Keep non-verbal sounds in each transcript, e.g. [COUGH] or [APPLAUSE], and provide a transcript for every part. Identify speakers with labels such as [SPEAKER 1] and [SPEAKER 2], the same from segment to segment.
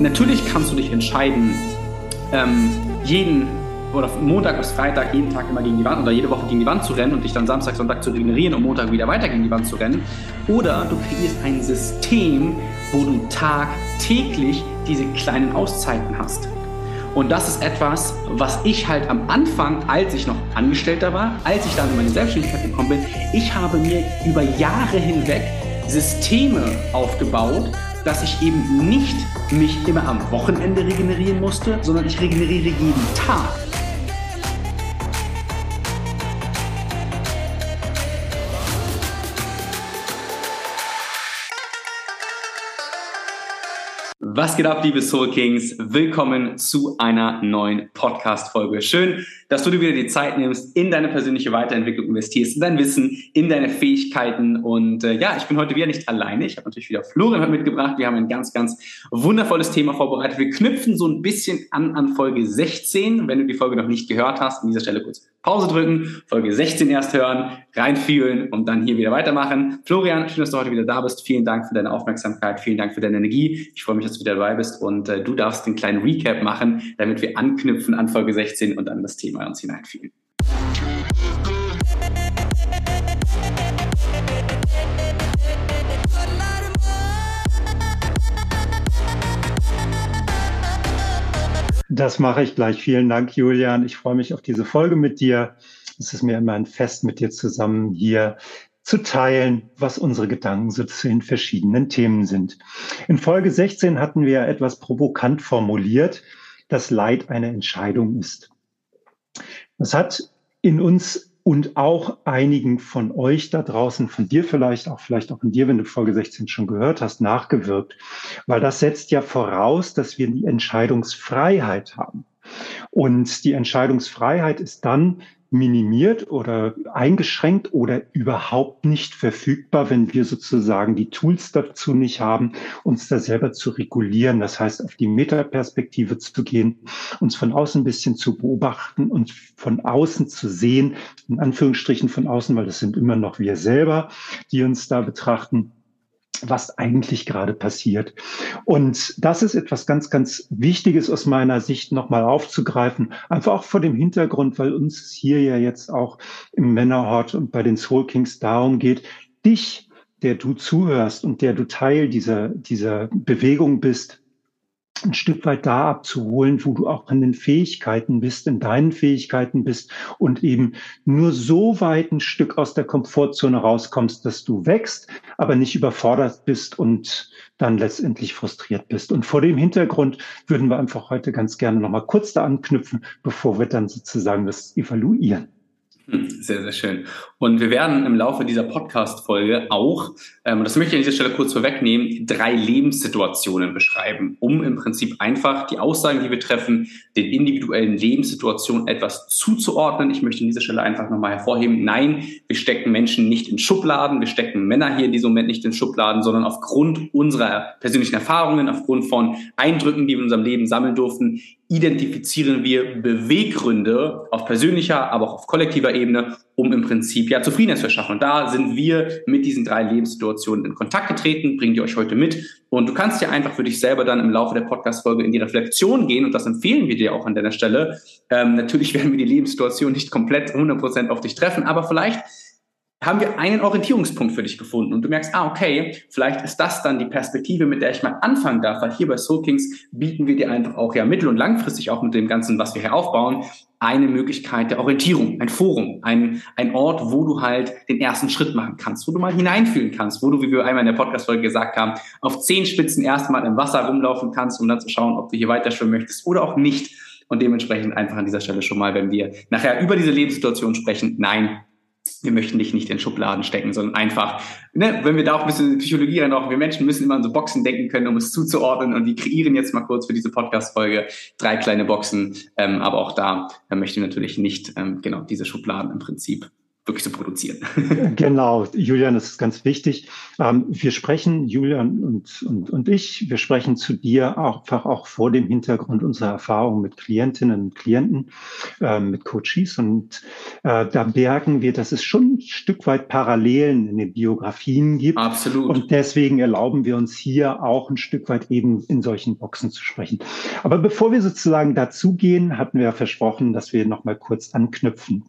[SPEAKER 1] natürlich kannst du dich entscheiden, ähm, jeden oder Montag bis Freitag jeden Tag immer gegen die Wand oder jede Woche gegen die Wand zu rennen und dich dann Samstag, Sonntag zu regenerieren und Montag wieder weiter gegen die Wand zu rennen. Oder du kreierst ein System, wo du tagtäglich diese kleinen Auszeiten hast. Und das ist etwas, was ich halt am Anfang, als ich noch Angestellter war, als ich dann in meine Selbstständigkeit gekommen bin, ich habe mir über Jahre hinweg Systeme aufgebaut, dass ich eben nicht mich immer am Wochenende regenerieren musste, sondern ich regeneriere jeden Tag. Was geht ab, liebe Soul Kings? Willkommen zu einer neuen Podcast-Folge. Schön, dass du dir wieder die Zeit nimmst, in deine persönliche Weiterentwicklung investierst, in dein Wissen, in deine Fähigkeiten. Und äh, ja, ich bin heute wieder nicht alleine. Ich habe natürlich wieder Florian mitgebracht. Wir haben ein ganz, ganz wundervolles Thema vorbereitet. Wir knüpfen so ein bisschen an an Folge 16. Wenn du die Folge noch nicht gehört hast, an dieser Stelle kurz Pause drücken, Folge 16 erst hören, reinfühlen und dann hier wieder weitermachen. Florian, schön, dass du heute wieder da bist. Vielen Dank für deine Aufmerksamkeit, vielen Dank für deine Energie. Ich freue mich, dass du wieder dabei bist und äh, du darfst den kleinen Recap machen, damit wir anknüpfen an Folge 16 und dann das Thema uns hineinfühlen.
[SPEAKER 2] Das mache ich gleich. Vielen Dank, Julian. Ich freue mich auf diese Folge mit dir. Es ist mir immer ein Fest, mit dir zusammen hier zu teilen, was unsere Gedanken so zu den verschiedenen Themen sind. In Folge 16 hatten wir etwas provokant formuliert, dass Leid eine Entscheidung ist. Das hat in uns und auch einigen von euch da draußen, von dir vielleicht, auch vielleicht auch in dir, wenn du Folge 16 schon gehört hast, nachgewirkt. Weil das setzt ja voraus, dass wir die Entscheidungsfreiheit haben. Und die Entscheidungsfreiheit ist dann, minimiert oder eingeschränkt oder überhaupt nicht verfügbar, wenn wir sozusagen die Tools dazu nicht haben, uns da selber zu regulieren. Das heißt, auf die Metaperspektive zu gehen, uns von außen ein bisschen zu beobachten und von außen zu sehen, in Anführungsstrichen von außen, weil das sind immer noch wir selber, die uns da betrachten was eigentlich gerade passiert. Und das ist etwas ganz, ganz Wichtiges aus meiner Sicht nochmal aufzugreifen. Einfach auch vor dem Hintergrund, weil uns hier ja jetzt auch im Männerhort und bei den Soul Kings darum geht, dich, der du zuhörst und der du Teil dieser, dieser Bewegung bist, ein Stück weit da abzuholen, wo du auch in den Fähigkeiten bist, in deinen Fähigkeiten bist und eben nur so weit ein Stück aus der Komfortzone rauskommst, dass du wächst, aber nicht überfordert bist und dann letztendlich frustriert bist. Und vor dem Hintergrund würden wir einfach heute ganz gerne nochmal kurz da anknüpfen, bevor wir dann sozusagen das evaluieren.
[SPEAKER 1] Hm, sehr, sehr schön. Und wir werden im Laufe dieser Podcast-Folge auch, ähm, das möchte ich an dieser Stelle kurz vorwegnehmen, drei Lebenssituationen beschreiben, um im Prinzip einfach die Aussagen, die wir treffen, den individuellen Lebenssituationen etwas zuzuordnen. Ich möchte an dieser Stelle einfach nochmal hervorheben, nein, wir stecken Menschen nicht in Schubladen, wir stecken Männer hier in diesem Moment nicht in Schubladen, sondern aufgrund unserer persönlichen Erfahrungen, aufgrund von Eindrücken, die wir in unserem Leben sammeln durften, identifizieren wir Beweggründe auf persönlicher, aber auch auf kollektiver Ebene, um im Prinzip ja Zufriedenheit zu erschaffen. Und da sind wir mit diesen drei Lebenssituationen in Kontakt getreten, bringen die euch heute mit. Und du kannst ja einfach für dich selber dann im Laufe der Podcast-Folge in die Reflexion gehen und das empfehlen wir dir auch an deiner Stelle. Ähm, natürlich [LAUGHS] werden wir die Lebenssituation nicht komplett 100% auf dich treffen, aber vielleicht haben wir einen Orientierungspunkt für dich gefunden und du merkst, ah, okay, vielleicht ist das dann die Perspektive, mit der ich mal anfangen darf, weil hier bei Soul Kings bieten wir dir einfach auch ja mittel- und langfristig auch mit dem Ganzen, was wir hier aufbauen, eine Möglichkeit der Orientierung, ein Forum, ein, ein Ort, wo du halt den ersten Schritt machen kannst, wo du mal hineinfühlen kannst, wo du, wie wir einmal in der Podcast-Folge gesagt haben, auf zehn Spitzen erstmal im Wasser rumlaufen kannst, um dann zu schauen, ob du hier weiter schwimmen möchtest oder auch nicht. Und dementsprechend einfach an dieser Stelle schon mal, wenn wir nachher über diese Lebenssituation sprechen, nein, wir möchten dich nicht in Schubladen stecken, sondern einfach, ne, wenn wir da auch ein bisschen Psychologie reinrauchen, wir Menschen müssen immer an so Boxen denken können, um es zuzuordnen. Und wir kreieren jetzt mal kurz für diese Podcast-Folge drei kleine Boxen, ähm, aber auch da äh, möchte ich natürlich nicht ähm, genau diese Schubladen im Prinzip wirklich zu produzieren. [LAUGHS] [LAUGHS]
[SPEAKER 2] genau, Julian, das ist ganz wichtig. Ähm, wir sprechen, Julian und, und, und ich, wir sprechen zu dir auch, einfach auch vor dem Hintergrund unserer Erfahrung mit Klientinnen und Klienten, äh, mit Coaches. Und äh, da merken wir, dass es schon ein Stück weit Parallelen in den Biografien gibt.
[SPEAKER 1] Absolut.
[SPEAKER 2] Und deswegen erlauben wir uns hier auch ein Stück weit eben in solchen Boxen zu sprechen. Aber bevor wir sozusagen dazugehen, hatten wir versprochen, dass wir noch mal kurz anknüpfen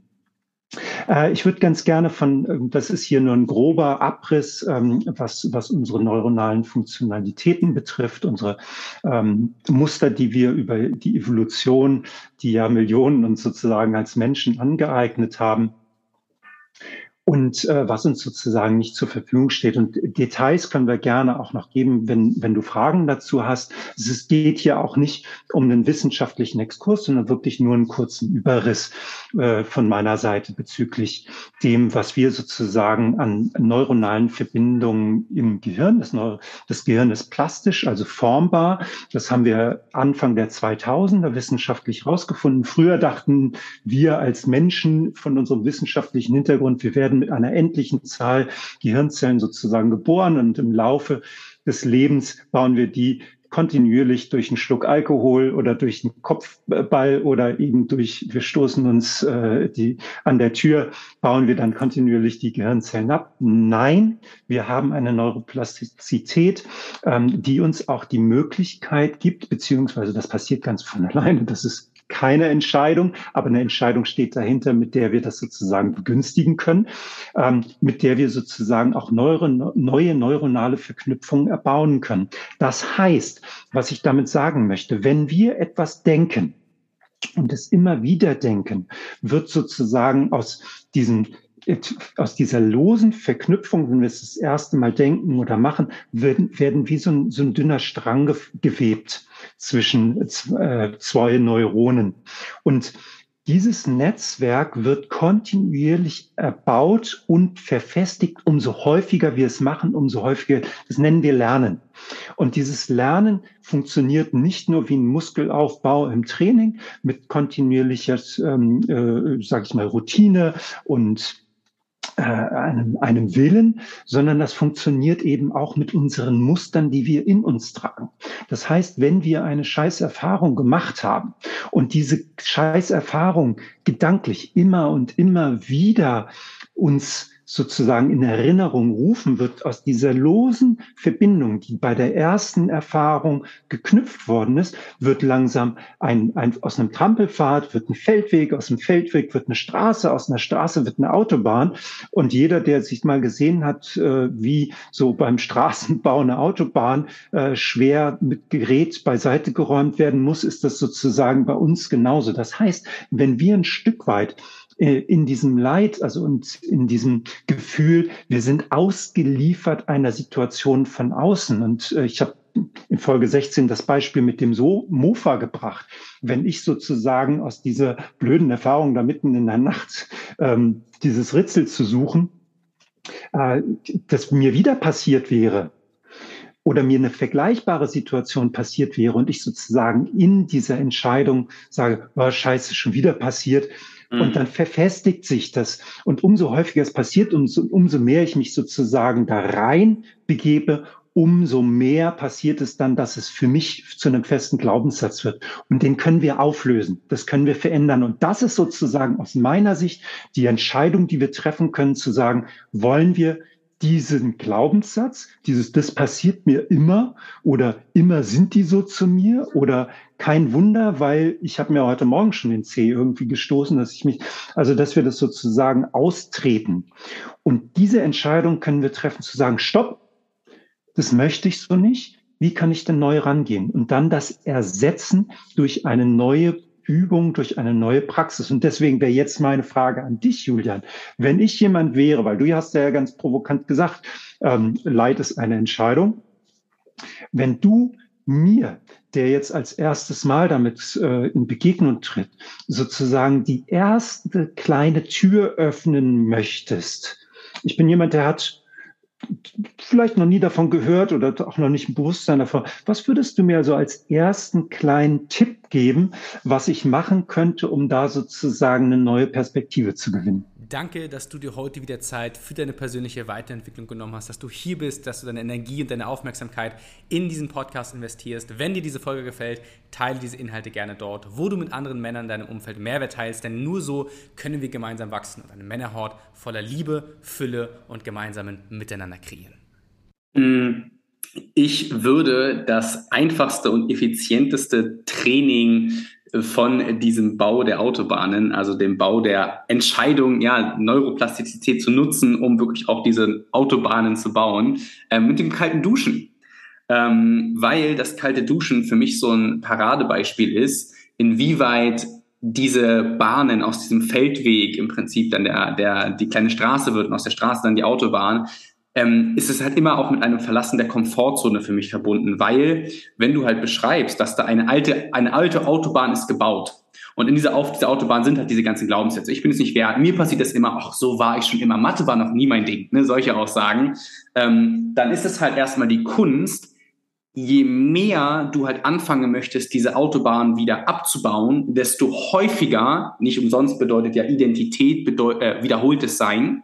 [SPEAKER 2] ich würde ganz gerne von, ähm, das ist hier nur ein grober Abriss, ähm, was, was unsere neuronalen Funktionalitäten betrifft, unsere ähm, Muster, die wir über die Evolution, die ja Millionen uns sozusagen als Menschen angeeignet haben, und äh, was uns sozusagen nicht zur Verfügung steht. Und Details können wir gerne auch noch geben, wenn, wenn du Fragen dazu hast. Es geht hier auch nicht um einen wissenschaftlichen Exkurs, sondern wirklich nur einen kurzen Überriss äh, von meiner Seite bezüglich dem, was wir sozusagen an neuronalen Verbindungen im Gehirn, das, Neu das Gehirn ist plastisch, also formbar. Das haben wir Anfang der 2000er wissenschaftlich herausgefunden. Früher dachten wir als Menschen von unserem wissenschaftlichen Hintergrund, wir werden mit einer endlichen Zahl Gehirnzellen sozusagen geboren und im Laufe des Lebens bauen wir die kontinuierlich durch einen Schluck Alkohol oder durch einen Kopfball oder eben durch, wir stoßen uns äh, die an der Tür, bauen wir dann kontinuierlich die Gehirnzellen ab. Nein, wir haben eine Neuroplastizität, ähm, die uns auch die Möglichkeit gibt, beziehungsweise das passiert ganz von alleine, das ist keine Entscheidung, aber eine Entscheidung steht dahinter, mit der wir das sozusagen begünstigen können, ähm, mit der wir sozusagen auch neue, neue neuronale Verknüpfungen erbauen können. Das heißt, was ich damit sagen möchte, wenn wir etwas denken, und es immer wieder denken, wird sozusagen aus diesen aus dieser losen Verknüpfung, wenn wir es das erste Mal denken oder machen, werden, werden wie so ein, so ein dünner Strang gewebt zwischen äh, zwei Neuronen. Und dieses Netzwerk wird kontinuierlich erbaut und verfestigt. Umso häufiger wir es machen, umso häufiger, das nennen wir Lernen. Und dieses Lernen funktioniert nicht nur wie ein Muskelaufbau im Training mit kontinuierlicher, ähm, äh, sage ich mal, Routine und äh, einem, einem Willen, sondern das funktioniert eben auch mit unseren Mustern, die wir in uns tragen. Das heißt, wenn wir eine Scheißerfahrung gemacht haben und diese Scheißerfahrung gedanklich immer und immer wieder uns sozusagen in Erinnerung rufen wird aus dieser losen Verbindung, die bei der ersten Erfahrung geknüpft worden ist, wird langsam ein, ein aus einem Trampelpfad wird ein Feldweg, aus dem Feldweg wird eine Straße, aus einer Straße wird eine Autobahn. Und jeder, der sich mal gesehen hat, äh, wie so beim Straßenbau eine Autobahn äh, schwer mit Gerät beiseite geräumt werden muss, ist das sozusagen bei uns genauso. Das heißt, wenn wir ein Stück weit in diesem Leid, also und in diesem Gefühl, wir sind ausgeliefert einer Situation von außen. Und äh, ich habe in Folge 16 das Beispiel mit dem so Mofa gebracht. Wenn ich sozusagen aus dieser blöden Erfahrung da mitten in der Nacht ähm, dieses Ritzel zu suchen, äh, das mir wieder passiert wäre, oder mir eine vergleichbare Situation passiert wäre und ich sozusagen in dieser Entscheidung sage, oh, scheiße, schon wieder passiert, und mhm. dann verfestigt sich das. Und umso häufiger es passiert, umso, umso mehr ich mich sozusagen da rein begebe, umso mehr passiert es dann, dass es für mich zu einem festen Glaubenssatz wird. Und den können wir auflösen. Das können wir verändern. Und das ist sozusagen aus meiner Sicht die Entscheidung, die wir treffen können, zu sagen, wollen wir diesen Glaubenssatz, dieses, das passiert mir immer oder immer sind die so zu mir oder kein Wunder, weil ich habe mir heute Morgen schon den C irgendwie gestoßen, dass ich mich, also dass wir das sozusagen austreten. Und diese Entscheidung können wir treffen zu sagen, stopp, das möchte ich so nicht. Wie kann ich denn neu rangehen? Und dann das ersetzen durch eine neue Übung, durch eine neue Praxis. Und deswegen wäre jetzt meine Frage an dich, Julian. Wenn ich jemand wäre, weil du hast ja ganz provokant gesagt, ähm, Leid ist eine Entscheidung. Wenn du mir, der jetzt als erstes Mal damit äh, in Begegnung tritt, sozusagen die erste kleine Tür öffnen möchtest. Ich bin jemand, der hat vielleicht noch nie davon gehört oder auch noch nicht ein Bewusstsein davon. Was würdest du mir also als ersten kleinen Tipp geben, was ich machen könnte, um da sozusagen eine neue Perspektive zu gewinnen?
[SPEAKER 1] Danke, dass du dir heute wieder Zeit für deine persönliche Weiterentwicklung genommen hast, dass du hier bist, dass du deine Energie und deine Aufmerksamkeit in diesen Podcast investierst. Wenn dir diese Folge gefällt, teile diese Inhalte gerne dort, wo du mit anderen Männern in deinem Umfeld Mehrwert teilst, denn nur so können wir gemeinsam wachsen und eine Männerhort voller Liebe, Fülle und gemeinsamen Miteinander kreieren. Mm, ich würde das einfachste und effizienteste Training von diesem Bau der Autobahnen, also dem Bau der Entscheidung, ja, Neuroplastizität zu nutzen, um wirklich auch diese Autobahnen zu bauen, äh, mit dem kalten Duschen. Ähm, weil das kalte Duschen für mich so ein Paradebeispiel ist, inwieweit diese Bahnen aus diesem Feldweg im Prinzip dann der, der, die kleine Straße wird und aus der Straße dann die Autobahn, ähm, ist es halt immer auch mit einem Verlassen der Komfortzone für mich verbunden, weil wenn du halt beschreibst, dass da eine alte, eine alte Autobahn ist gebaut und in dieser, auf dieser Autobahn sind halt diese ganzen Glaubenssätze. Ich bin es nicht wert. Mir passiert das immer, ach, so war ich schon immer. Mathe war noch nie mein Ding, ne? solche Aussagen. Ähm, dann ist es halt erstmal die Kunst, je mehr du halt anfangen möchtest, diese Autobahn wieder abzubauen, desto häufiger, nicht umsonst bedeutet ja Identität, bedeut, äh, wiederholtes Sein,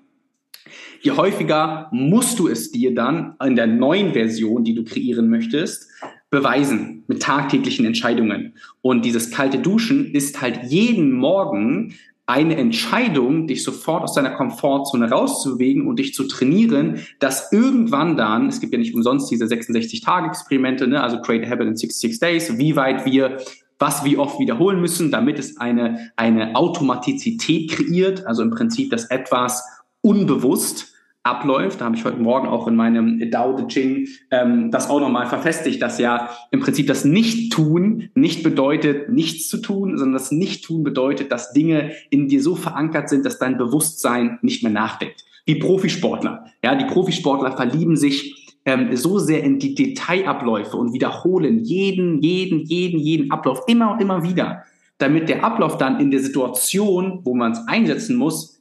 [SPEAKER 1] je häufiger musst du es dir dann in der neuen Version, die du kreieren möchtest, beweisen mit tagtäglichen Entscheidungen. Und dieses kalte Duschen ist halt jeden Morgen eine Entscheidung, dich sofort aus deiner Komfortzone rauszubewegen und dich zu trainieren, dass irgendwann dann, es gibt ja nicht umsonst diese 66-Tage-Experimente, ne, also Create a Habit in 66 Days, wie weit wir was wie oft wiederholen müssen, damit es eine, eine Automatizität kreiert, also im Prinzip, dass etwas unbewusst abläuft. Da habe ich heute Morgen auch in meinem Dao De Ching ähm, das auch nochmal verfestigt, dass ja im Prinzip das Nicht-Tun nicht bedeutet, nichts zu tun, sondern das Nicht-Tun bedeutet, dass Dinge in dir so verankert sind, dass dein Bewusstsein nicht mehr nachdenkt. Wie Profisportler. Ja, die Profisportler verlieben sich ähm, so sehr in die Detailabläufe und wiederholen jeden, jeden, jeden, jeden Ablauf immer und immer wieder, damit der Ablauf dann in der Situation, wo man es einsetzen muss,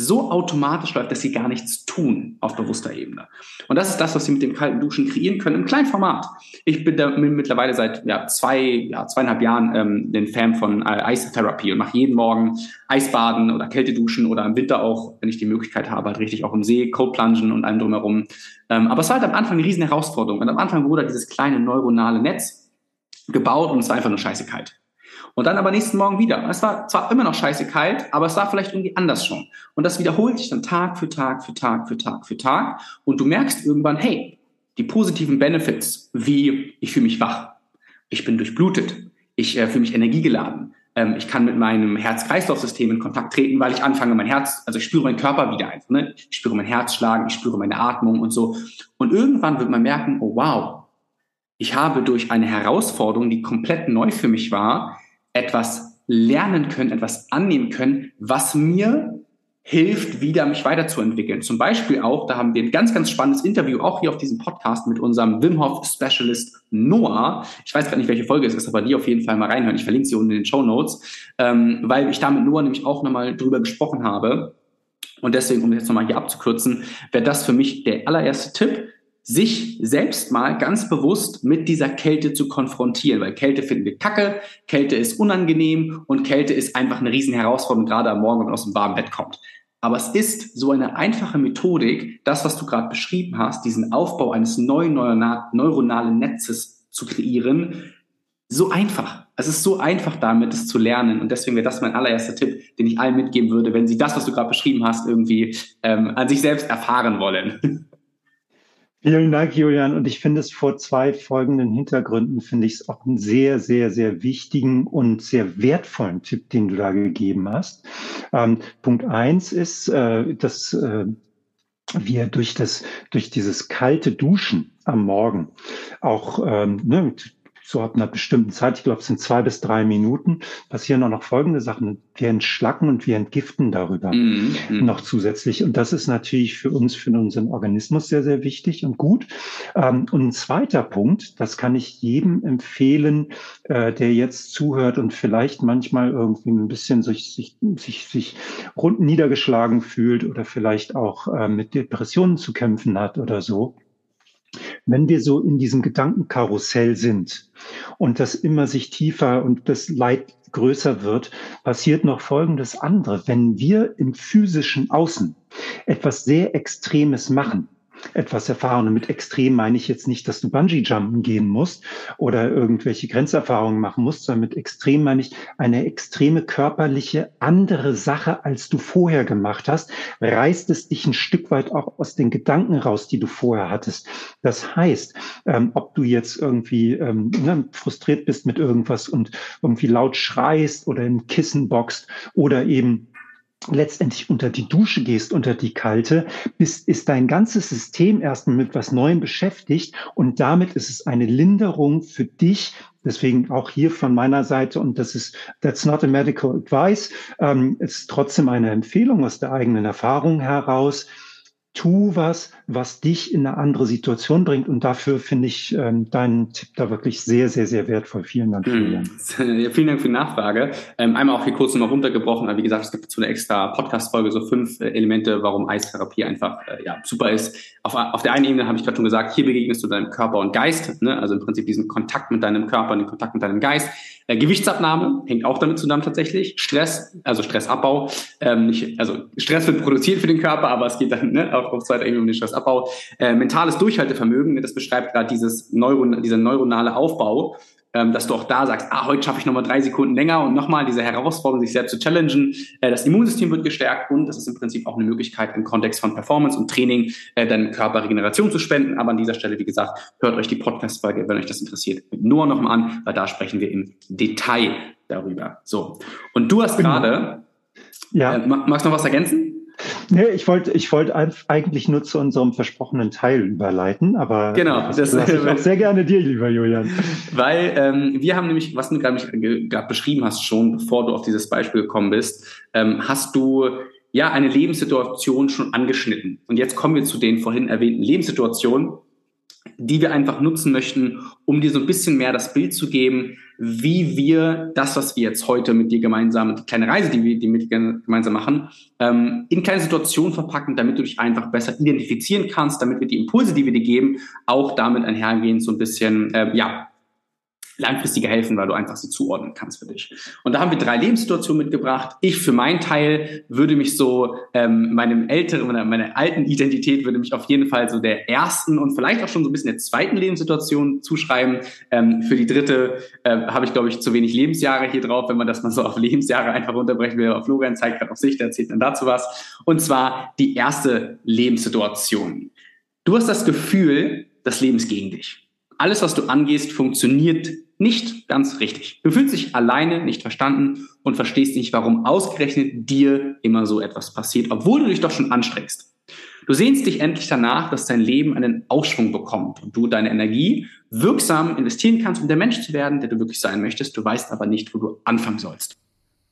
[SPEAKER 1] so automatisch läuft, dass sie gar nichts tun auf bewusster Ebene. Und das ist das, was sie mit dem kalten Duschen kreieren können im kleinen Format. Ich bin da mittlerweile seit ja, zwei, ja, zweieinhalb Jahren ähm, den Fan von äh, Eistherapie und mache jeden Morgen Eisbaden oder Kälteduschen oder im Winter auch, wenn ich die Möglichkeit habe, halt richtig auch im See, Coldplungen und allem drumherum. Ähm, aber es war halt am Anfang eine riesen Herausforderung. Und am Anfang wurde dieses kleine neuronale Netz gebaut und es war einfach nur scheiße kalt. Und dann aber nächsten Morgen wieder. Es war zwar immer noch scheiße kalt, aber es war vielleicht irgendwie anders schon. Und das wiederholt sich dann Tag für Tag für Tag für Tag für Tag. Und du merkst irgendwann, hey, die positiven Benefits, wie ich fühle mich wach, ich bin durchblutet, ich äh, fühle mich energiegeladen, ähm, ich kann mit meinem Herz-Kreislauf-System in Kontakt treten, weil ich anfange, mein Herz, also ich spüre meinen Körper wieder einfach. Ne? Ich spüre mein Herz schlagen, ich spüre meine Atmung und so. Und irgendwann wird man merken, oh wow, ich habe durch eine Herausforderung, die komplett neu für mich war, etwas lernen können, etwas annehmen können, was mir hilft, wieder mich weiterzuentwickeln. Zum Beispiel auch, da haben wir ein ganz, ganz spannendes Interview, auch hier auf diesem Podcast mit unserem Wim Hof Specialist Noah. Ich weiß gar nicht, welche Folge es ist, aber die auf jeden Fall mal reinhören. Ich verlinke sie unten in den Show Notes, ähm, weil ich da mit Noah nämlich auch nochmal drüber gesprochen habe. Und deswegen, um jetzt nochmal hier abzukürzen, wäre das für mich der allererste Tipp, sich selbst mal ganz bewusst mit dieser Kälte zu konfrontieren, weil Kälte finden wir kacke, Kälte ist unangenehm und Kälte ist einfach eine riesen Herausforderung, gerade am Morgen, wenn man aus dem warmen Bett kommt. Aber es ist so eine einfache Methodik, das, was du gerade beschrieben hast, diesen Aufbau eines neuen neuronalen Netzes zu kreieren, so einfach. Es ist so einfach damit, es zu lernen. Und deswegen wäre das mein allererster Tipp, den ich allen mitgeben würde, wenn sie das, was du gerade beschrieben hast, irgendwie ähm, an sich selbst erfahren wollen. [LAUGHS]
[SPEAKER 2] Vielen Dank, Julian. Und ich finde es vor zwei folgenden Hintergründen, finde ich es auch einen sehr, sehr, sehr wichtigen und sehr wertvollen Tipp, den du da gegeben hast. Ähm, Punkt eins ist, äh, dass äh, wir durch das, durch dieses kalte Duschen am Morgen auch ähm, ne, so ab einer bestimmten Zeit, ich glaube, es sind zwei bis drei Minuten, passieren auch noch folgende Sachen. Wir entschlacken und wir entgiften darüber mm, mm. noch zusätzlich. Und das ist natürlich für uns, für unseren Organismus sehr, sehr wichtig und gut. Ähm, und ein zweiter Punkt, das kann ich jedem empfehlen, äh, der jetzt zuhört und vielleicht manchmal irgendwie ein bisschen sich, sich, sich, sich rund niedergeschlagen fühlt oder vielleicht auch äh, mit Depressionen zu kämpfen hat oder so Wenn wir so in diesem Gedankenkarussell sind und das immer sich tiefer und das Leid größer wird, passiert noch Folgendes andere. Wenn wir im physischen Außen etwas sehr Extremes machen, etwas erfahren. Und mit extrem meine ich jetzt nicht, dass du Bungee-Jumpen gehen musst oder irgendwelche Grenzerfahrungen machen musst, sondern mit extrem meine ich eine extreme körperliche andere Sache, als du vorher gemacht hast, reißt es dich ein Stück weit auch aus den Gedanken raus, die du vorher hattest. Das heißt, ähm, ob du jetzt irgendwie ähm, ne, frustriert bist mit irgendwas und irgendwie laut schreist oder im Kissen boxt oder eben letztendlich unter die Dusche gehst, unter die kalte, bist, ist dein ganzes System erstmal mit was Neuem beschäftigt und damit ist es eine Linderung für dich. Deswegen auch hier von meiner Seite und das ist, that's not a medical advice, ähm, ist trotzdem eine Empfehlung aus der eigenen Erfahrung heraus tu was, was dich in eine andere Situation bringt. Und dafür finde ich ähm, deinen Tipp da wirklich sehr, sehr, sehr wertvoll. Vielen Dank,
[SPEAKER 1] Julian. Hm. [LAUGHS] Ja, vielen Dank für die Nachfrage. Ähm, einmal auch hier kurz nochmal runtergebrochen. Wie gesagt, es gibt zu einer extra Podcast-Folge so fünf äh, Elemente, warum Eistherapie einfach äh, ja, super ist. Auf, auf der einen Ebene habe ich gerade schon gesagt, hier begegnest du deinem Körper und Geist. Ne? Also im Prinzip diesen Kontakt mit deinem Körper und den Kontakt mit deinem Geist. Äh, Gewichtsabnahme hängt auch damit zusammen tatsächlich. Stress, also Stressabbau. Ähm, nicht, also Stress wird produziert für den Körper, aber es geht dann ne, auch auf zweiter Ebene um den Stressabbau. Äh, mentales Durchhaltevermögen, ne, das beschreibt gerade dieses Neuron, dieser neuronale Aufbau ähm, dass du auch da sagst, ah, heute schaffe ich nochmal drei Sekunden länger und nochmal diese Herausforderung, sich selbst zu challengen. Äh, das Immunsystem wird gestärkt und das ist im Prinzip auch eine Möglichkeit im Kontext von Performance und Training, äh, deinem Körper Regeneration zu spenden. Aber an dieser Stelle, wie gesagt, hört euch die Podcast-Folge, wenn euch das interessiert, mit Noah nochmal an, weil da sprechen wir im Detail darüber. So. Und du hast genau. gerade, ja. Äh, magst du noch was ergänzen?
[SPEAKER 2] Nee, ich wollte ich wollte eigentlich nur zu unserem versprochenen Teil überleiten, aber
[SPEAKER 1] genau,
[SPEAKER 2] das, das lasse ich auch sehr gerne dir, lieber Julian.
[SPEAKER 1] Weil ähm, wir haben nämlich, was du gerade beschrieben hast schon, bevor du auf dieses Beispiel gekommen bist, ähm, hast du ja eine Lebenssituation schon angeschnitten. Und jetzt kommen wir zu den vorhin erwähnten Lebenssituationen, die wir einfach nutzen möchten, um dir so ein bisschen mehr das Bild zu geben, wie wir das, was wir jetzt heute mit dir gemeinsam, die kleine Reise, die wir, die mit dir gemeinsam machen, ähm, in kleine Situationen verpacken, damit du dich einfach besser identifizieren kannst, damit wir die Impulse, die wir dir geben, auch damit einhergehen, so ein bisschen, äh, ja, langfristiger helfen, weil du einfach sie zuordnen kannst für dich. Und da haben wir drei Lebenssituationen mitgebracht. Ich für meinen Teil würde mich so ähm, meinem älteren, meiner, meiner alten Identität würde mich auf jeden Fall so der ersten und vielleicht auch schon so ein bisschen der zweiten Lebenssituation zuschreiben. Ähm, für die dritte äh, habe ich, glaube ich, zu wenig Lebensjahre hier drauf, wenn man das mal so auf Lebensjahre einfach runterbrechen will. Auf Florian zeigt gerade auf sich, der erzählt dann dazu was. Und zwar die erste Lebenssituation. Du hast das Gefühl, das Leben ist gegen dich alles, was du angehst, funktioniert nicht ganz richtig. Du fühlst dich alleine, nicht verstanden und verstehst nicht, warum ausgerechnet dir immer so etwas passiert, obwohl du dich doch schon anstrengst. Du sehnst dich endlich danach, dass dein Leben einen Aufschwung bekommt und du deine Energie wirksam investieren kannst, um der Mensch zu werden, der du wirklich sein möchtest. Du weißt aber nicht, wo du anfangen sollst.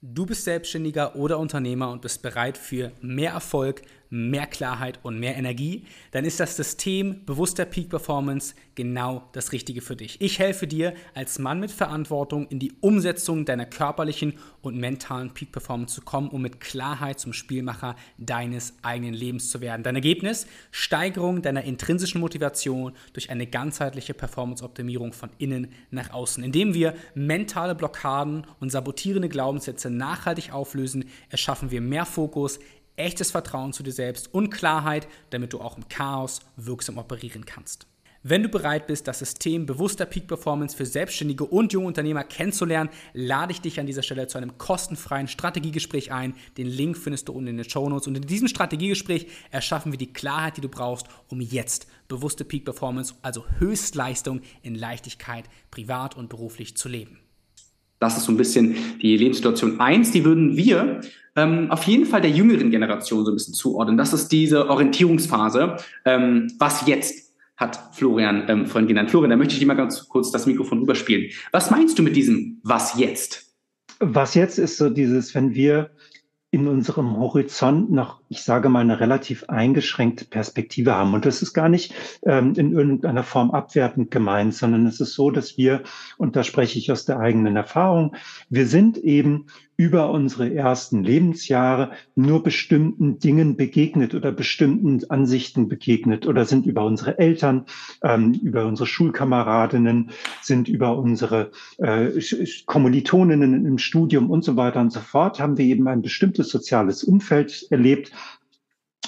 [SPEAKER 3] Du bist Selbstständiger oder Unternehmer und bist bereit für mehr Erfolg, mehr Klarheit und mehr Energie, dann ist das System bewusster Peak Performance genau das Richtige für dich. Ich helfe dir als Mann mit Verantwortung in die Umsetzung deiner körperlichen und mentalen Peak Performance zu kommen, um mit Klarheit zum Spielmacher deines eigenen Lebens zu werden. Dein Ergebnis? Steigerung deiner intrinsischen Motivation durch eine ganzheitliche Performance-Optimierung von innen nach außen. Indem wir mentale Blockaden und sabotierende Glaubenssätze nachhaltig auflösen, erschaffen wir mehr Fokus, echtes Vertrauen zu dir selbst und Klarheit, damit du auch im Chaos wirksam operieren kannst. Wenn du bereit bist, das System bewusster Peak Performance für Selbstständige und junge Unternehmer kennenzulernen, lade ich dich an dieser Stelle zu einem kostenfreien Strategiegespräch ein. Den Link findest du unten in den Show Notes. Und in diesem Strategiegespräch erschaffen wir die Klarheit, die du brauchst, um jetzt bewusste Peak Performance, also Höchstleistung in Leichtigkeit, privat und beruflich zu leben.
[SPEAKER 1] Das ist so ein bisschen die Lebenssituation eins. Die würden wir ähm, auf jeden Fall der jüngeren Generation so ein bisschen zuordnen. Das ist diese Orientierungsphase. Ähm, was jetzt? hat Florian ähm, vorhin genannt. Florian, da möchte ich dir mal ganz kurz das Mikrofon rüberspielen. Was meinst du mit diesem Was jetzt?
[SPEAKER 2] Was jetzt ist so dieses, wenn wir in unserem Horizont noch, ich sage mal, eine relativ eingeschränkte Perspektive haben. Und das ist gar nicht ähm, in irgendeiner Form abwertend gemeint, sondern es ist so, dass wir, und da spreche ich aus der eigenen Erfahrung, wir sind eben über unsere ersten Lebensjahre nur bestimmten Dingen begegnet oder bestimmten Ansichten begegnet oder sind über unsere Eltern, ähm, über unsere Schulkameradinnen, sind über unsere äh, Kommilitoninnen im Studium und so weiter und so fort, haben wir eben ein bestimmtes soziales Umfeld erlebt,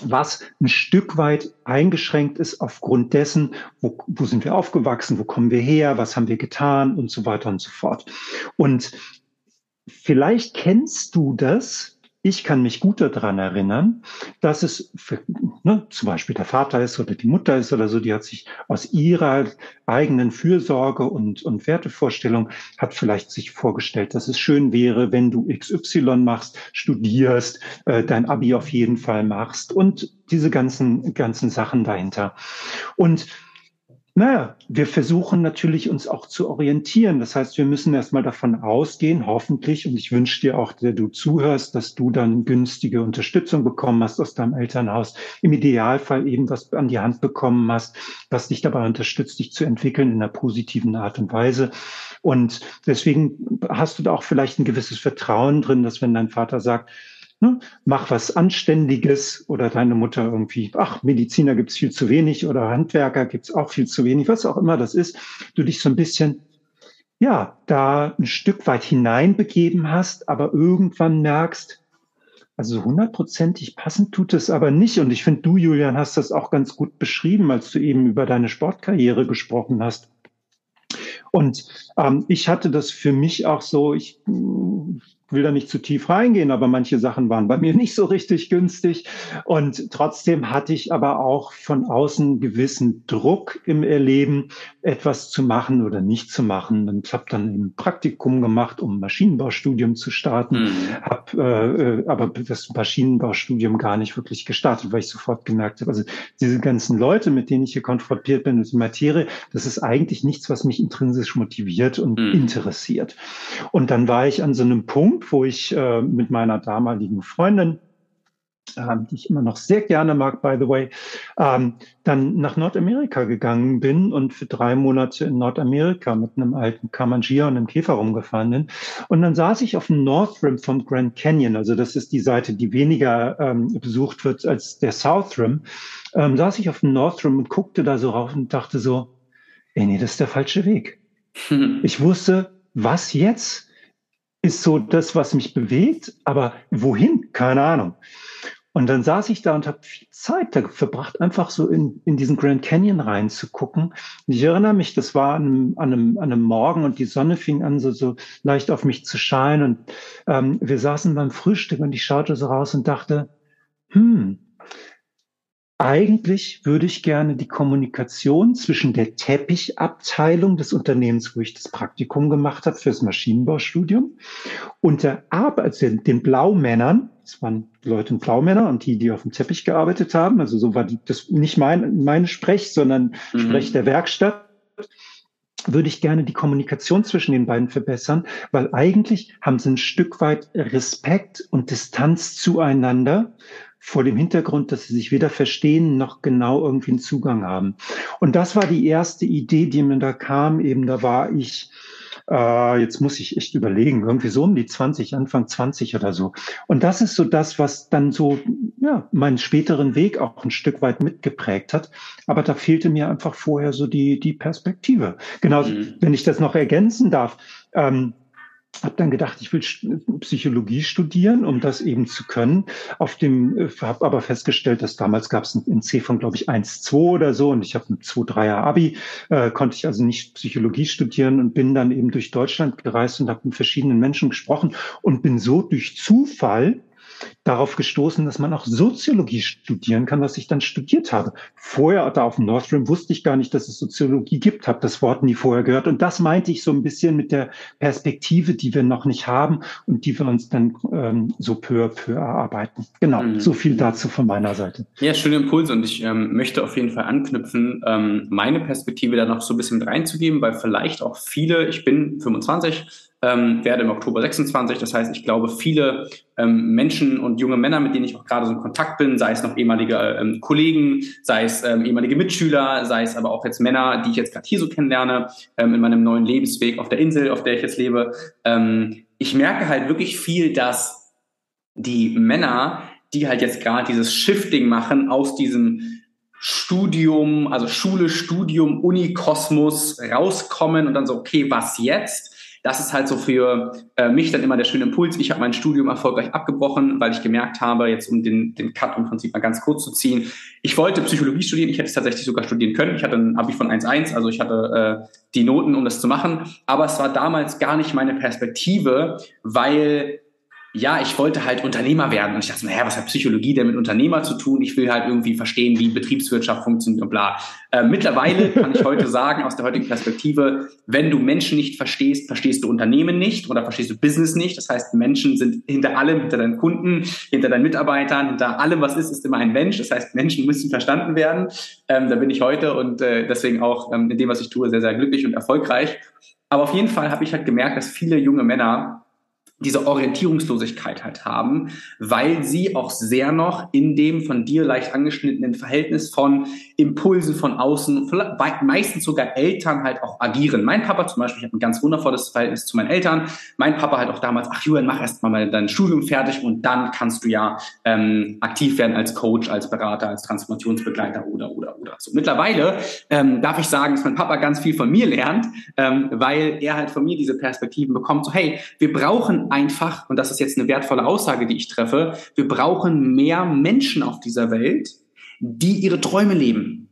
[SPEAKER 2] was ein Stück weit eingeschränkt ist aufgrund dessen, wo, wo sind wir aufgewachsen, wo kommen wir her, was haben wir getan und so weiter und so fort. Und vielleicht kennst du das, ich kann mich gut daran erinnern, dass es für, ne, zum Beispiel der Vater ist oder die Mutter ist oder so, die hat sich aus ihrer eigenen Fürsorge und, und Wertevorstellung hat vielleicht sich vorgestellt, dass es schön wäre, wenn du XY machst, studierst, äh, dein Abi auf jeden Fall machst und diese ganzen, ganzen Sachen dahinter. Und naja, wir versuchen natürlich uns auch zu orientieren. Das heißt, wir müssen erstmal davon ausgehen, hoffentlich, und ich wünsche dir auch, der du zuhörst, dass du dann günstige Unterstützung bekommen hast aus deinem Elternhaus. Im Idealfall eben was an die Hand bekommen hast, was dich dabei unterstützt, dich zu entwickeln in einer positiven Art und Weise. Und deswegen hast du da auch vielleicht ein gewisses Vertrauen drin, dass wenn dein Vater sagt, Ne? Mach was Anständiges oder deine Mutter irgendwie, ach, Mediziner gibt's viel zu wenig oder Handwerker gibt's auch viel zu wenig, was auch immer das ist, du dich so ein bisschen, ja, da ein Stück weit hineinbegeben hast, aber irgendwann merkst, also hundertprozentig passend tut es aber nicht. Und ich finde, du, Julian, hast das auch ganz gut beschrieben, als du eben über deine Sportkarriere gesprochen hast. Und ähm, ich hatte das für mich auch so, ich will da nicht zu tief reingehen, aber manche Sachen waren bei mir nicht so richtig günstig. Und trotzdem hatte ich aber auch von außen gewissen Druck im Erleben, etwas zu machen oder nicht zu machen. Und habe dann ein Praktikum gemacht, um ein Maschinenbaustudium zu starten, mhm. habe äh, äh, aber das Maschinenbaustudium gar nicht wirklich gestartet, weil ich sofort gemerkt habe, also diese ganzen Leute, mit denen ich hier konfrontiert bin, die Materie, das ist eigentlich nichts, was mich intrinsisch motiviert und mhm. interessiert. Und dann war ich an so einem Punkt, Punkt, wo ich äh, mit meiner damaligen Freundin, ähm, die ich immer noch sehr gerne mag, by the way, ähm, dann nach Nordamerika gegangen bin und für drei Monate in Nordamerika mit einem alten Kamangia und einem Käfer rumgefahren bin. Und dann saß ich auf dem North Rim vom Grand Canyon, also das ist die Seite, die weniger ähm, besucht wird als der South Rim, ähm, saß ich auf dem North Rim und guckte da so rauf und dachte so, ey, nee, das ist der falsche Weg. [LAUGHS] Ich wusste, was jetzt? Ist so das, was mich bewegt, aber wohin? Keine Ahnung. Und dann saß ich da und habe viel Zeit verbracht, einfach so in, in diesen Grand Canyon reinzugucken. Ich erinnere mich, das war an einem, an einem, an einem Morgen und die Sonne fing an, so, so leicht auf mich zu scheinen. Und ähm, wir saßen beim Frühstück und ich schaute so raus und dachte, hm, eigentlich würde ich gerne die Kommunikation zwischen der Teppichabteilung des Unternehmens, wo ich das Praktikum gemacht habe fürs Maschinenbaustudium, und der Arbeit, also den Blaumännern, das waren Leute und Blaumänner und die, die auf dem Teppich gearbeitet haben, also so war die, das nicht mein, meine Sprech, sondern mhm. Sprech der Werkstatt, würde ich gerne die Kommunikation zwischen den beiden verbessern, weil eigentlich haben sie ein Stück weit Respekt und Distanz zueinander vor dem Hintergrund, dass sie sich weder verstehen noch genau irgendwie einen Zugang haben. Und das war die erste Idee, die mir da kam. Eben da war ich, äh, jetzt muss ich echt überlegen, irgendwie so um die 20, Anfang 20 oder so. Und das ist so das, was dann so ja, meinen späteren Weg auch ein Stück weit mitgeprägt hat. Aber da fehlte mir einfach vorher so die, die Perspektive. Genau, mhm. wenn ich das noch ergänzen darf. Ähm, habe dann gedacht, ich will Psychologie studieren, um das eben zu können. Auf dem äh, habe aber festgestellt, dass damals gab es ein C von glaube ich 1,2 oder so und ich habe ein 2-3er Abi, äh, konnte ich also nicht Psychologie studieren und bin dann eben durch Deutschland gereist und habe mit verschiedenen Menschen gesprochen und bin so durch Zufall darauf gestoßen, dass man auch Soziologie studieren kann, was ich dann studiert habe. Vorher da auf dem Northrim wusste ich gar nicht, dass es Soziologie gibt, habe das Wort nie vorher gehört. Und das meinte ich so ein bisschen mit der Perspektive, die wir noch nicht haben und die wir uns dann ähm, so peu à peu erarbeiten. Genau, mhm. so viel dazu von meiner Seite.
[SPEAKER 1] Ja, schöne Impulse und ich ähm, möchte auf jeden Fall anknüpfen, ähm, meine Perspektive da noch so ein bisschen mit reinzugeben, weil vielleicht auch viele, ich bin 25, ähm, werde im Oktober 26. Das heißt, ich glaube, viele ähm, Menschen und junge Männer, mit denen ich auch gerade so in Kontakt bin, sei es noch ehemalige ähm, Kollegen, sei es ähm, ehemalige Mitschüler, sei es aber auch jetzt Männer, die ich jetzt gerade hier so kennenlerne, ähm, in meinem neuen Lebensweg auf der Insel, auf der ich jetzt lebe, ähm, ich merke halt wirklich viel, dass die Männer, die halt jetzt gerade dieses Shifting machen aus diesem Studium, also Schule, Studium, Uni, Kosmos rauskommen und dann so, okay, was jetzt? Das ist halt so für äh, mich dann immer der schöne Impuls. Ich habe mein Studium erfolgreich abgebrochen, weil ich gemerkt habe, jetzt um den, den Cut im Prinzip mal ganz kurz zu ziehen, ich wollte Psychologie studieren, ich hätte es tatsächlich sogar studieren können. Ich hatte ein Abi von 1.1, also ich hatte äh, die Noten, um das zu machen. Aber es war damals gar nicht meine Perspektive, weil ja, ich wollte halt Unternehmer werden. Und ich dachte hä, was hat Psychologie denn mit Unternehmer zu tun? Ich will halt irgendwie verstehen, wie Betriebswirtschaft funktioniert und bla. Äh, mittlerweile kann ich heute sagen, aus der heutigen Perspektive, wenn du Menschen nicht verstehst, verstehst du Unternehmen nicht oder verstehst du Business nicht. Das heißt, Menschen sind hinter allem, hinter deinen Kunden, hinter deinen Mitarbeitern, hinter allem, was ist, ist immer ein Mensch. Das heißt, Menschen müssen verstanden werden. Ähm, da bin ich heute und äh, deswegen auch ähm, in dem, was ich tue, sehr, sehr glücklich und erfolgreich. Aber auf jeden Fall habe ich halt gemerkt, dass viele junge Männer diese Orientierungslosigkeit halt haben, weil sie auch sehr noch in dem von dir leicht angeschnittenen Verhältnis von Impulsen von außen, meistens sogar Eltern halt auch agieren. Mein Papa zum Beispiel, ich habe ein ganz wundervolles Verhältnis zu meinen Eltern. Mein Papa halt auch damals, ach Julian, mach erst mal dein Studium fertig und dann kannst du ja ähm, aktiv werden als Coach, als Berater, als Transformationsbegleiter oder, oder, oder. So mittlerweile ähm, darf ich sagen, dass mein Papa ganz viel von mir lernt, ähm, weil er halt von mir diese Perspektiven bekommt, so hey, wir brauchen einfach, und das ist jetzt eine wertvolle Aussage, die ich treffe, wir brauchen mehr Menschen auf dieser Welt, die ihre Träume leben.